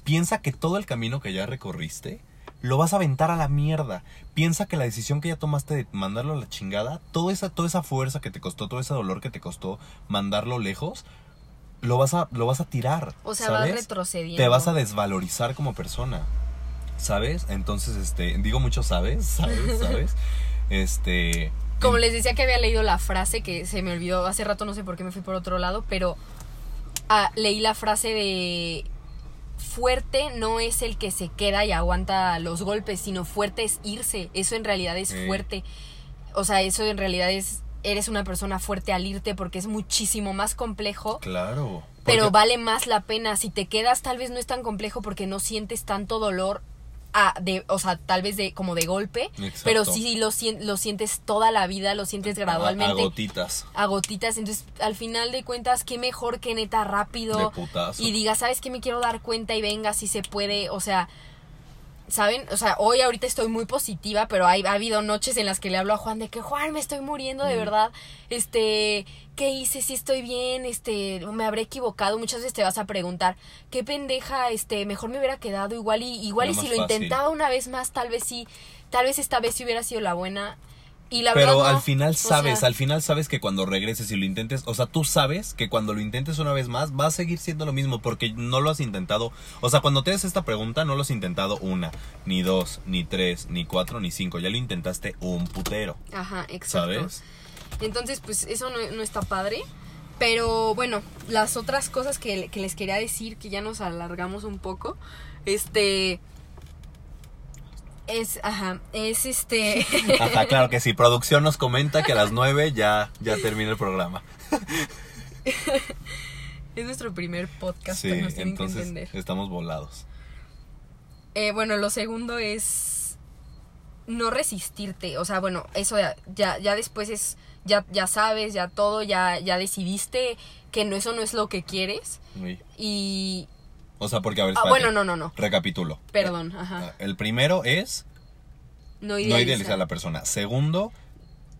piensa que todo el camino que ya recorriste lo vas a aventar a la mierda. Piensa que la decisión que ya tomaste de mandarlo a la chingada, toda esa, toda esa fuerza que te costó, todo ese dolor que te costó mandarlo lejos, lo vas a, lo vas a tirar.
O sea, vas retrocediendo.
te vas a desvalorizar como persona. ¿Sabes? Entonces, este, digo mucho sabes, ¿sabes? ¿Sabes? Este,
Como les decía que había leído la frase, que se me olvidó hace rato, no sé por qué me fui por otro lado, pero ah, leí la frase de fuerte no es el que se queda y aguanta los golpes, sino fuerte es irse. Eso en realidad es fuerte. O sea, eso en realidad es, eres una persona fuerte al irte porque es muchísimo más complejo.
claro.
Pero vale más la pena. Si te quedas, tal vez no es tan complejo porque no sientes tanto dolor. A- de, o sea, tal vez de como de golpe,
Exacto.
pero sí lo, lo sientes toda la vida, lo sientes
a-
gradualmente
A, gotitas.
a gotitas. Entonces, al final de cuentas, qué mejor que neta rápido.
De putazo.
Y diga, ¿sabes qué? Me quiero dar cuenta y venga, si se puede. O sea, ¿saben? O sea, hoy ahorita estoy muy positiva, pero hay, ha habido noches en las que le hablo a Juan de que, Juan, me estoy muriendo de verdad. Este, ¿qué hice? Si estoy bien, este, me habré equivocado. Muchas veces te vas a preguntar, qué pendeja, este, mejor me hubiera quedado igual y igual y si lo
fácil.
intentaba una vez más, tal vez sí, tal vez esta vez sí hubiera sido la buena. Y la
Pero
verdad no.
al final
O
sabes,
sea,
al final sabes que cuando regreses y lo intentes, o sea, tú sabes que cuando lo intentes una vez más va a seguir siendo lo mismo porque no lo has intentado. O sea, cuando te haces esta pregunta no lo has intentado una, ni dos, ni tres, ni cuatro, ni cinco. Ya lo intentaste un putero,
Ajá, exacto.
¿sabes?
Entonces, pues eso no, no está padre. Pero bueno, las otras cosas que, que les quería decir, que ya nos alargamos un poco, este... Es, ajá, es este...
Ajá, claro que sí. Producción nos comenta que a las nueve ya, ya termina el programa.
es nuestro primer podcast,
Sí,
nos tienen que
entonces
entender.
estamos volados.
Eh, bueno, lo segundo es no resistirte. O sea, bueno, eso ya, ya, ya después es, ya, ya sabes, ya todo, ya, ya decidiste que no, eso no es lo que quieres. Y...
O sea, porque a ver,
Ah, bueno, no, no, no.
Recapitulo.
Perdón, ajá.
El primero es
No
no
idealizar.
a la persona. Segundo,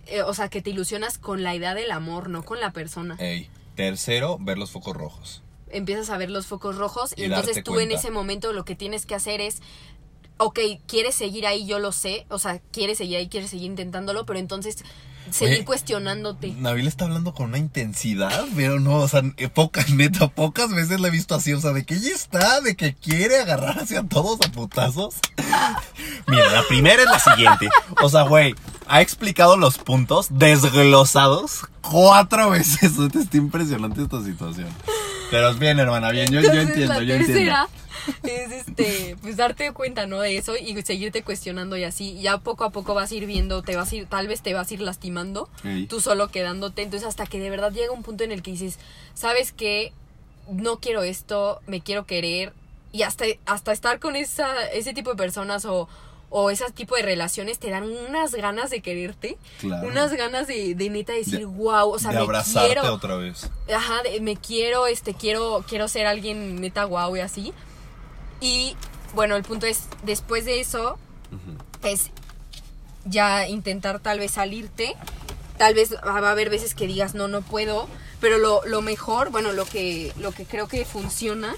Eh, o sea, que te ilusionas con la idea del amor, no con la persona.
ey. Tercero, ver los focos rojos.
Empiezas a ver los focos rojos y,
Y
entonces tú en ese momento lo que tienes que hacer es, ok, quieres seguir ahí, yo lo sé, o sea, quieres seguir ahí, quieres seguir intentándolo, pero entonces seguir
Oye,
cuestionándote.
Nabil está hablando con una intensidad, pero no, o sea, eh, pocas, neta, pocas veces la he visto así, o sea, de que ella está, de que quiere agarrar hacia todos a putazos. Mira, la primera es la siguiente. O sea, güey, ha explicado los puntos desglosados cuatro veces. Está impresionante esta situación. Pero bien, hermana, bien, yo, yo entiendo, yo entiendo.
tercera es este, pues darte cuenta, ¿no? De eso y seguirte cuestionando y así. Ya poco a poco vas a ir viendo, te vas a ir, tal vez te vas a ir lastimando, tú solo quedándote. Entonces, hasta que de verdad llega un punto en el que dices, ¿sabes qué? No quiero esto, me quiero querer. Y hasta, hasta estar con esa, ese tipo de personas o, o ese tipo de relaciones te dan unas ganas de quererte.
Claro.
Unas ganas de, de neta decir,
De-
wow, o sea,
de
me
abrazarte
quiero.
otra vez.
Ajá, de- me quiero, este, quiero, quiero ser alguien neta guau y así. Y bueno, el punto es, después de eso, es ya intentar tal vez salirte. Tal vez va a haber veces que digas, no, no puedo. Pero lo, lo mejor, bueno, lo que, lo que creo que funciona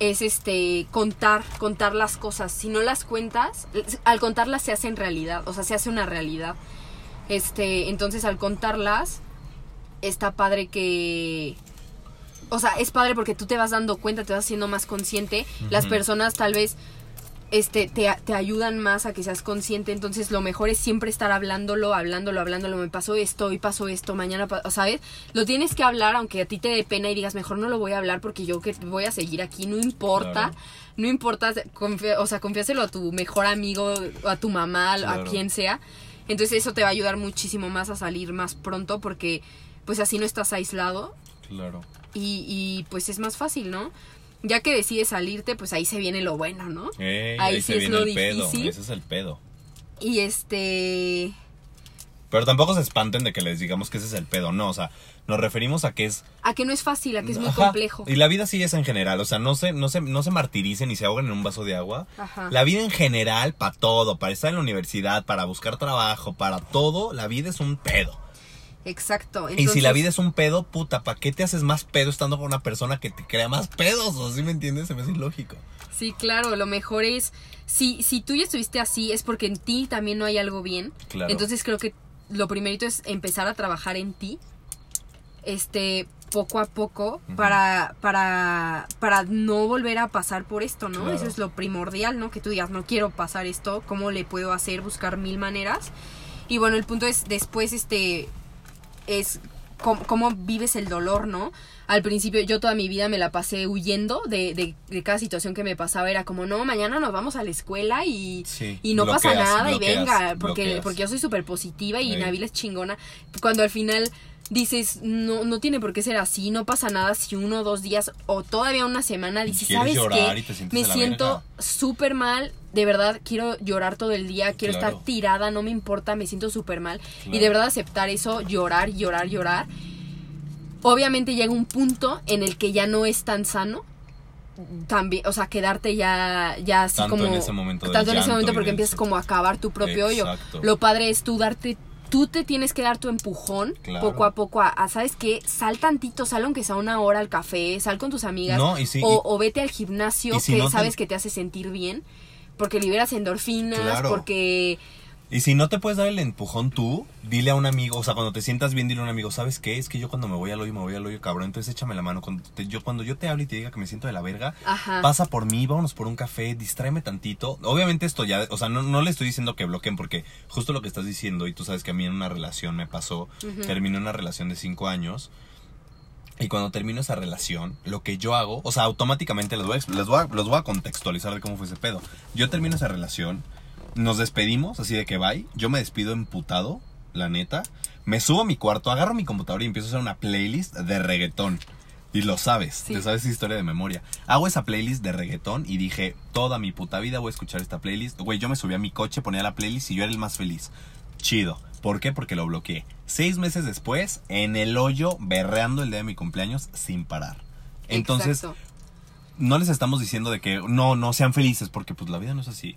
es este contar, contar las cosas. Si no las cuentas, al contarlas se hacen realidad, o sea, se hace una realidad. Este, entonces al contarlas, está padre que. O sea, es padre porque tú te vas dando cuenta, te vas haciendo más consciente. Las personas tal vez este, te, te ayudan más a que seas consciente. Entonces, lo mejor es siempre estar hablándolo, hablándolo, hablándolo. Me pasó esto, hoy pasó esto, mañana, ¿sabes? Lo tienes que hablar, aunque a ti te dé pena y digas, mejor no lo voy a hablar porque yo que voy a seguir aquí, no importa.
Claro.
No importa, o sea, confiáselo a tu mejor amigo, o a tu mamá, a quien sea. Entonces, eso te va a ayudar muchísimo más a salir más pronto porque, pues así no estás aislado.
Claro.
Y, y pues es más fácil, ¿no? Ya que decides salirte, pues ahí se viene lo bueno, ¿no? Ahí
ahí
sí
se
es
viene
lo
el pedo. Ese es el pedo.
Y este...
Pero tampoco se espanten de que les digamos que ese es el pedo, no, o sea, nos referimos a que es
A que no es fácil, a que es muy complejo.
Y la vida sí es en general, o sea, no se, no se, no se martiricen y se ahogan en un vaso de agua.
Ajá.
La vida en general, para todo, para estar en la universidad, para buscar trabajo, para todo, la vida es un pedo.
Exacto.
y si la vida es un pedo, puta, ¿para qué te haces más pedo estando con una persona que te crea más pedos? ¿O sí me entiendes? Se me hace ilógico.
Sí, claro, lo mejor es, si, si tú ya estuviste así, es porque en ti también no hay algo bien.
Claro.
Entonces creo que lo primerito es empezar a trabajar en ti, este, poco a poco, para, para, para no volver a pasar por esto, ¿no?
Claro.
Eso es lo primordial, ¿no? Que tú digas, no quiero pasar esto, ¿cómo le puedo hacer? Buscar mil maneras. Y bueno, el punto es después, este, es cómo, cómo vives el dolor, ¿no? Al principio yo toda mi vida me la pasé huyendo de, de, de cada situación que me pasaba. Era como, no, mañana nos vamos a la escuela y,
Sí,
y no pasa
bloqueas,
nada y venga, porque,
bloqueas.
porque yo soy súper positiva y. Nabil es chingona. Cuando al final dices, no, no tiene por qué ser así, no pasa nada si uno o dos días o todavía una semana dices, ¿sabes qué? Me siento súper mal, de verdad quiero llorar todo el día, quiero
Claro.
estar tirada, no me importa, me siento súper mal. Y de verdad aceptar eso, llorar, llorar, llorar. Obviamente llega un punto en el que ya no es tan sano. También, o sea, quedarte ya, ya así
Tanto
como.
en ese momento
tanto en ese momento porque empiezas como a acabar tu propio hoyo.
Exacto.
Lo padre es tú darte. Tú te tienes que dar tu empujón
Claro.
poco a poco a, a, ¿sabes qué? Sal tantito, sal aunque sea una hora al café, sal con tus amigas.
No, y sí,
o,
y-
o vete al gimnasio
si
que
no te-
sabes que te hace sentir bien. Porque liberas endorfinas,
Claro.
porque
Y si no te puedes dar el empujón tú, dile a un amigo, o sea, cuando te sientas bien, dile a un amigo, ¿sabes qué? Es que yo cuando me voy al hoyo, me voy al hoyo, cabrón, entonces échame la mano. Cuando, te- yo, cuando yo te hable y te diga que me siento de la verga,
Ajá.
pasa por mí, vámonos por un café, distráeme tantito. Obviamente esto ya, o sea, no, no le estoy diciendo que bloqueen, porque justo lo que estás diciendo, y tú sabes que a mí en una relación me pasó, terminé una relación de cinco años. Y cuando termino esa relación, lo que yo hago, o sea, automáticamente les voy, a, les voy a- los voy a contextualizar de cómo fue ese pedo. Yo termino esa relación, nos despedimos, así de que bye. Yo me despido emputado, la neta. Me subo a mi cuarto, agarro mi computadora y empiezo a hacer una playlist de reggaetón. Y lo sabes,
Sí.
te sabes esa historia de memoria. Hago esa playlist de reggaetón y dije, toda mi puta vida voy a escuchar esta playlist. Güey, yo me subí a mi coche, ponía la playlist y yo era el más feliz. Chido. ¿Por qué? Porque lo bloqueé. Seis meses después, en el hoyo, berreando el día de mi cumpleaños sin parar. Entonces,
Exacto.
no les estamos diciendo de que no, no sean felices, porque pues la vida no es así.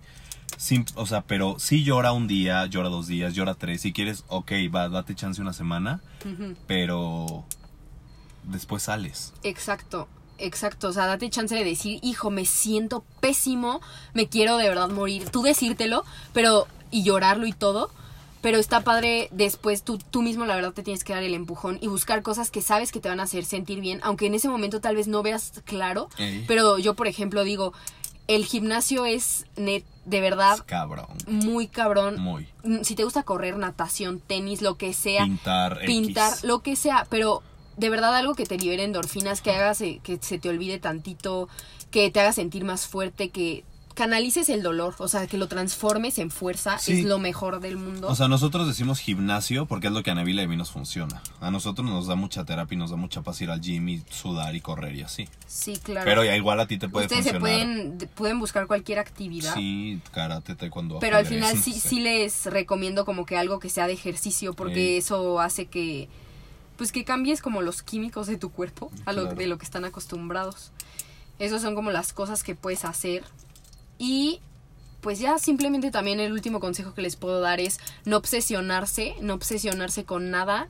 Sim- o sea, pero sí llora un día, llora dos días, llora tres. Si quieres, ok, va, date chance una semana, pero después sales.
Exacto, exacto. O sea, date chance de decir, hijo, me siento pésimo, me quiero de verdad morir. Tú decírtelo, pero. y llorarlo y todo. Pero está padre después tú, tú mismo, la verdad, te tienes que dar el empujón y buscar cosas que sabes que te van a hacer sentir bien, aunque en ese momento tal vez no veas claro.
Ey.
Pero yo, por ejemplo, digo, el gimnasio es net, de verdad
Cabrón.
muy cabrón.
Muy.
Mm, Si te gusta correr, natación, tenis, lo que sea,
Pintar,
pintar,
X.
lo que sea, pero de verdad algo que te libere endorfinas, que hagas eh, que se te olvide tantito, que te haga sentir más fuerte, que canalices el dolor, o sea, que lo transformes en fuerza,
Sí.
es lo mejor del mundo.
O sea, nosotros decimos gimnasio porque es lo que a Navila y a mí nos funciona. A nosotros nos da mucha terapia y nos da mucha paz ir al gym y sudar y correr y así.
sí, claro.
Pero ya igual a ti te puede
Ustedes se pueden, de- pueden buscar cualquier actividad.
Sí, karate, taekwondo.
Pero al final
no
sí,
sé.
sí les recomiendo como que algo que sea de ejercicio, porque eso hace que, pues que cambies como los químicos de tu cuerpo a lo,
Claro.
de lo que están acostumbrados. Esas son como las cosas que puedes hacer. Y pues ya simplemente también el último consejo que les puedo dar es no obsesionarse, no obsesionarse con nada,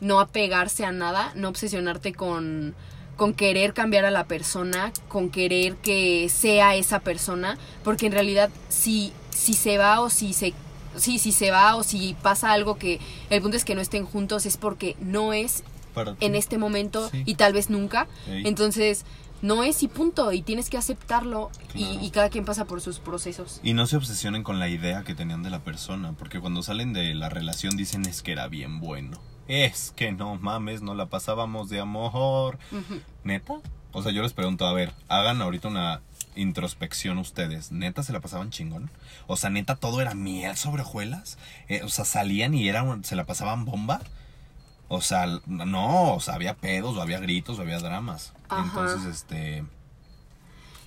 no apegarse a nada, no obsesionarte con con querer cambiar a la persona, con querer que sea esa persona, porque en realidad si si se va o si se sí, si se va o si pasa algo que el punto es que no estén juntos es porque no es en este momento
Sí.
y tal vez nunca.
Ey.
Entonces, no es y punto, y tienes que aceptarlo y-
Claro.
y, cada quien pasa por sus procesos.
Y no se obsesionen con la idea que tenían de la persona, porque cuando salen de la relación dicen es que era bien bueno. Es que no mames, no la pasábamos de amor. ¿Neta? O sea, yo les pregunto, a ver, hagan ahorita una introspección ustedes. ¿Neta se la pasaban chingón? O sea, ¿neta todo era miel sobre hojuelas? Eh, o sea, salían y era, un- se la pasaban bomba. O sea, no, o sea, había pedos, o había gritos, o había dramas.
Ajá.
Entonces, este.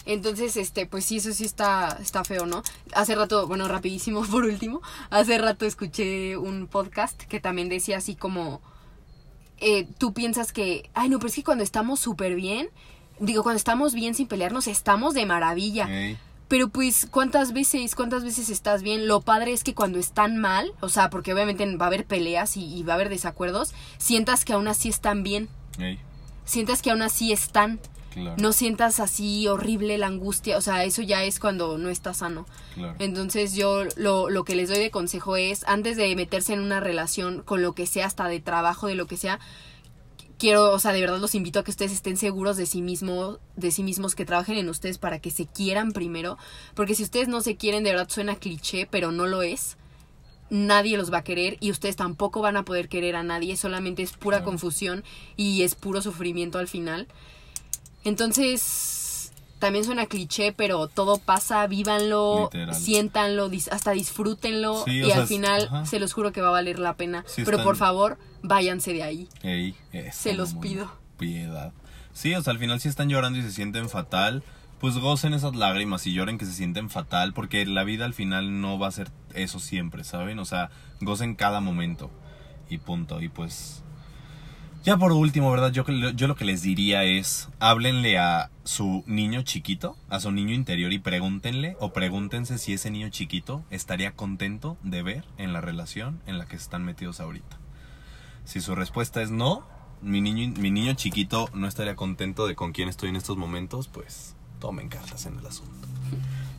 Entonces, este, pues sí, eso sí está, está feo, ¿no? Hace rato, bueno, rapidísimo por último, hace rato escuché un podcast que también decía así como, eh, tú piensas que, ay, no, pero es que cuando estamos súper bien, digo, cuando estamos bien sin pelearnos, estamos de maravilla. Pero pues, ¿cuántas veces, cuántas veces estás bien? Lo padre es que cuando están mal, o sea, porque obviamente va a haber peleas y, y va a haber desacuerdos, sientas que aún así están bien, sientas que aún así están,
claro.
no sientas así horrible la angustia, o sea, eso ya es cuando no está sano.
claro.
Entonces yo lo, lo que les doy de consejo es, antes de meterse en una relación con lo que sea, hasta de trabajo, de lo que sea, quiero, o sea, de verdad los invito a que ustedes estén seguros de sí mismos, de sí mismos, que trabajen en ustedes para que se quieran primero, porque si ustedes no se quieren, de verdad suena cliché, pero no lo es. Nadie los va a querer y ustedes tampoco van a poder querer a nadie, solamente es pura confusión y es puro sufrimiento al final. Entonces, también suena cliché, pero todo pasa, vívanlo,
Literal.
siéntanlo, dis- hasta disfrútenlo
Sí,
y al final
ajá.
se los juro que va a valer la pena.
Sí,
pero
están-
por favor, váyanse de ahí.
Ey,
Se los pido.
Piedad. Sí, o sea, al final si están llorando y se sienten fatal, pues gocen esas lágrimas y lloren que se sienten fatal, porque la vida al final no va a ser eso siempre, ¿saben? O sea, gocen cada momento y punto. Y pues, ya por último, ¿verdad? Yo, yo lo que les diría es, háblenle a su niño chiquito, a su niño interior y pregúntenle o pregúntense si ese niño chiquito estaría contento de ver en la relación en la que están metidos ahorita. Si su respuesta es no, mi niño, mi niño chiquito no estaría contento de con quién estoy en estos momentos, pues tomen cartas en el asunto.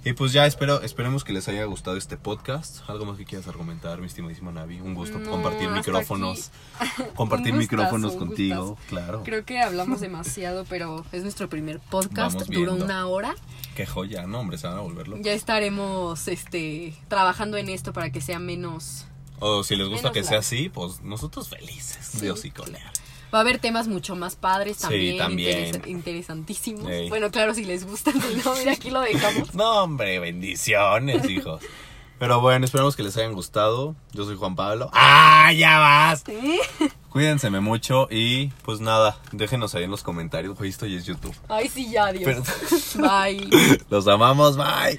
Y pues ya espero, esperemos que les haya gustado este podcast. ¿Algo más que quieras argumentar, mi estimadísima Navi? Un gusto
No,
compartir micrófonos. Compartir
gustazo,
micrófonos contigo,
gustazo.
claro.
Creo que hablamos demasiado, pero es nuestro primer podcast. Duró una hora.
Qué joya, no, hombre, se van a volverlo.
Ya estaremos este, trabajando en esto para que sea menos...
O si les gusta que sea así, pues nosotros felices.
Sí,
Dios y colear.
Va a haber temas mucho más padres
Sí,
también,
también.
interesa- interesantísimos. Bueno, claro, si les gustan, si no, mira, aquí lo dejamos.
No, hombre, bendiciones, hijos. Pero bueno, esperamos que les hayan gustado. Yo soy Juan Pablo. ¡Ah, ya vas!
¿Sí?
Cuídense mucho y pues nada, déjenos ahí en los comentarios. Oye, esto ya es YouTube.
Ay, sí, ya, adiós.
Pero-
Bye.
los amamos, bye.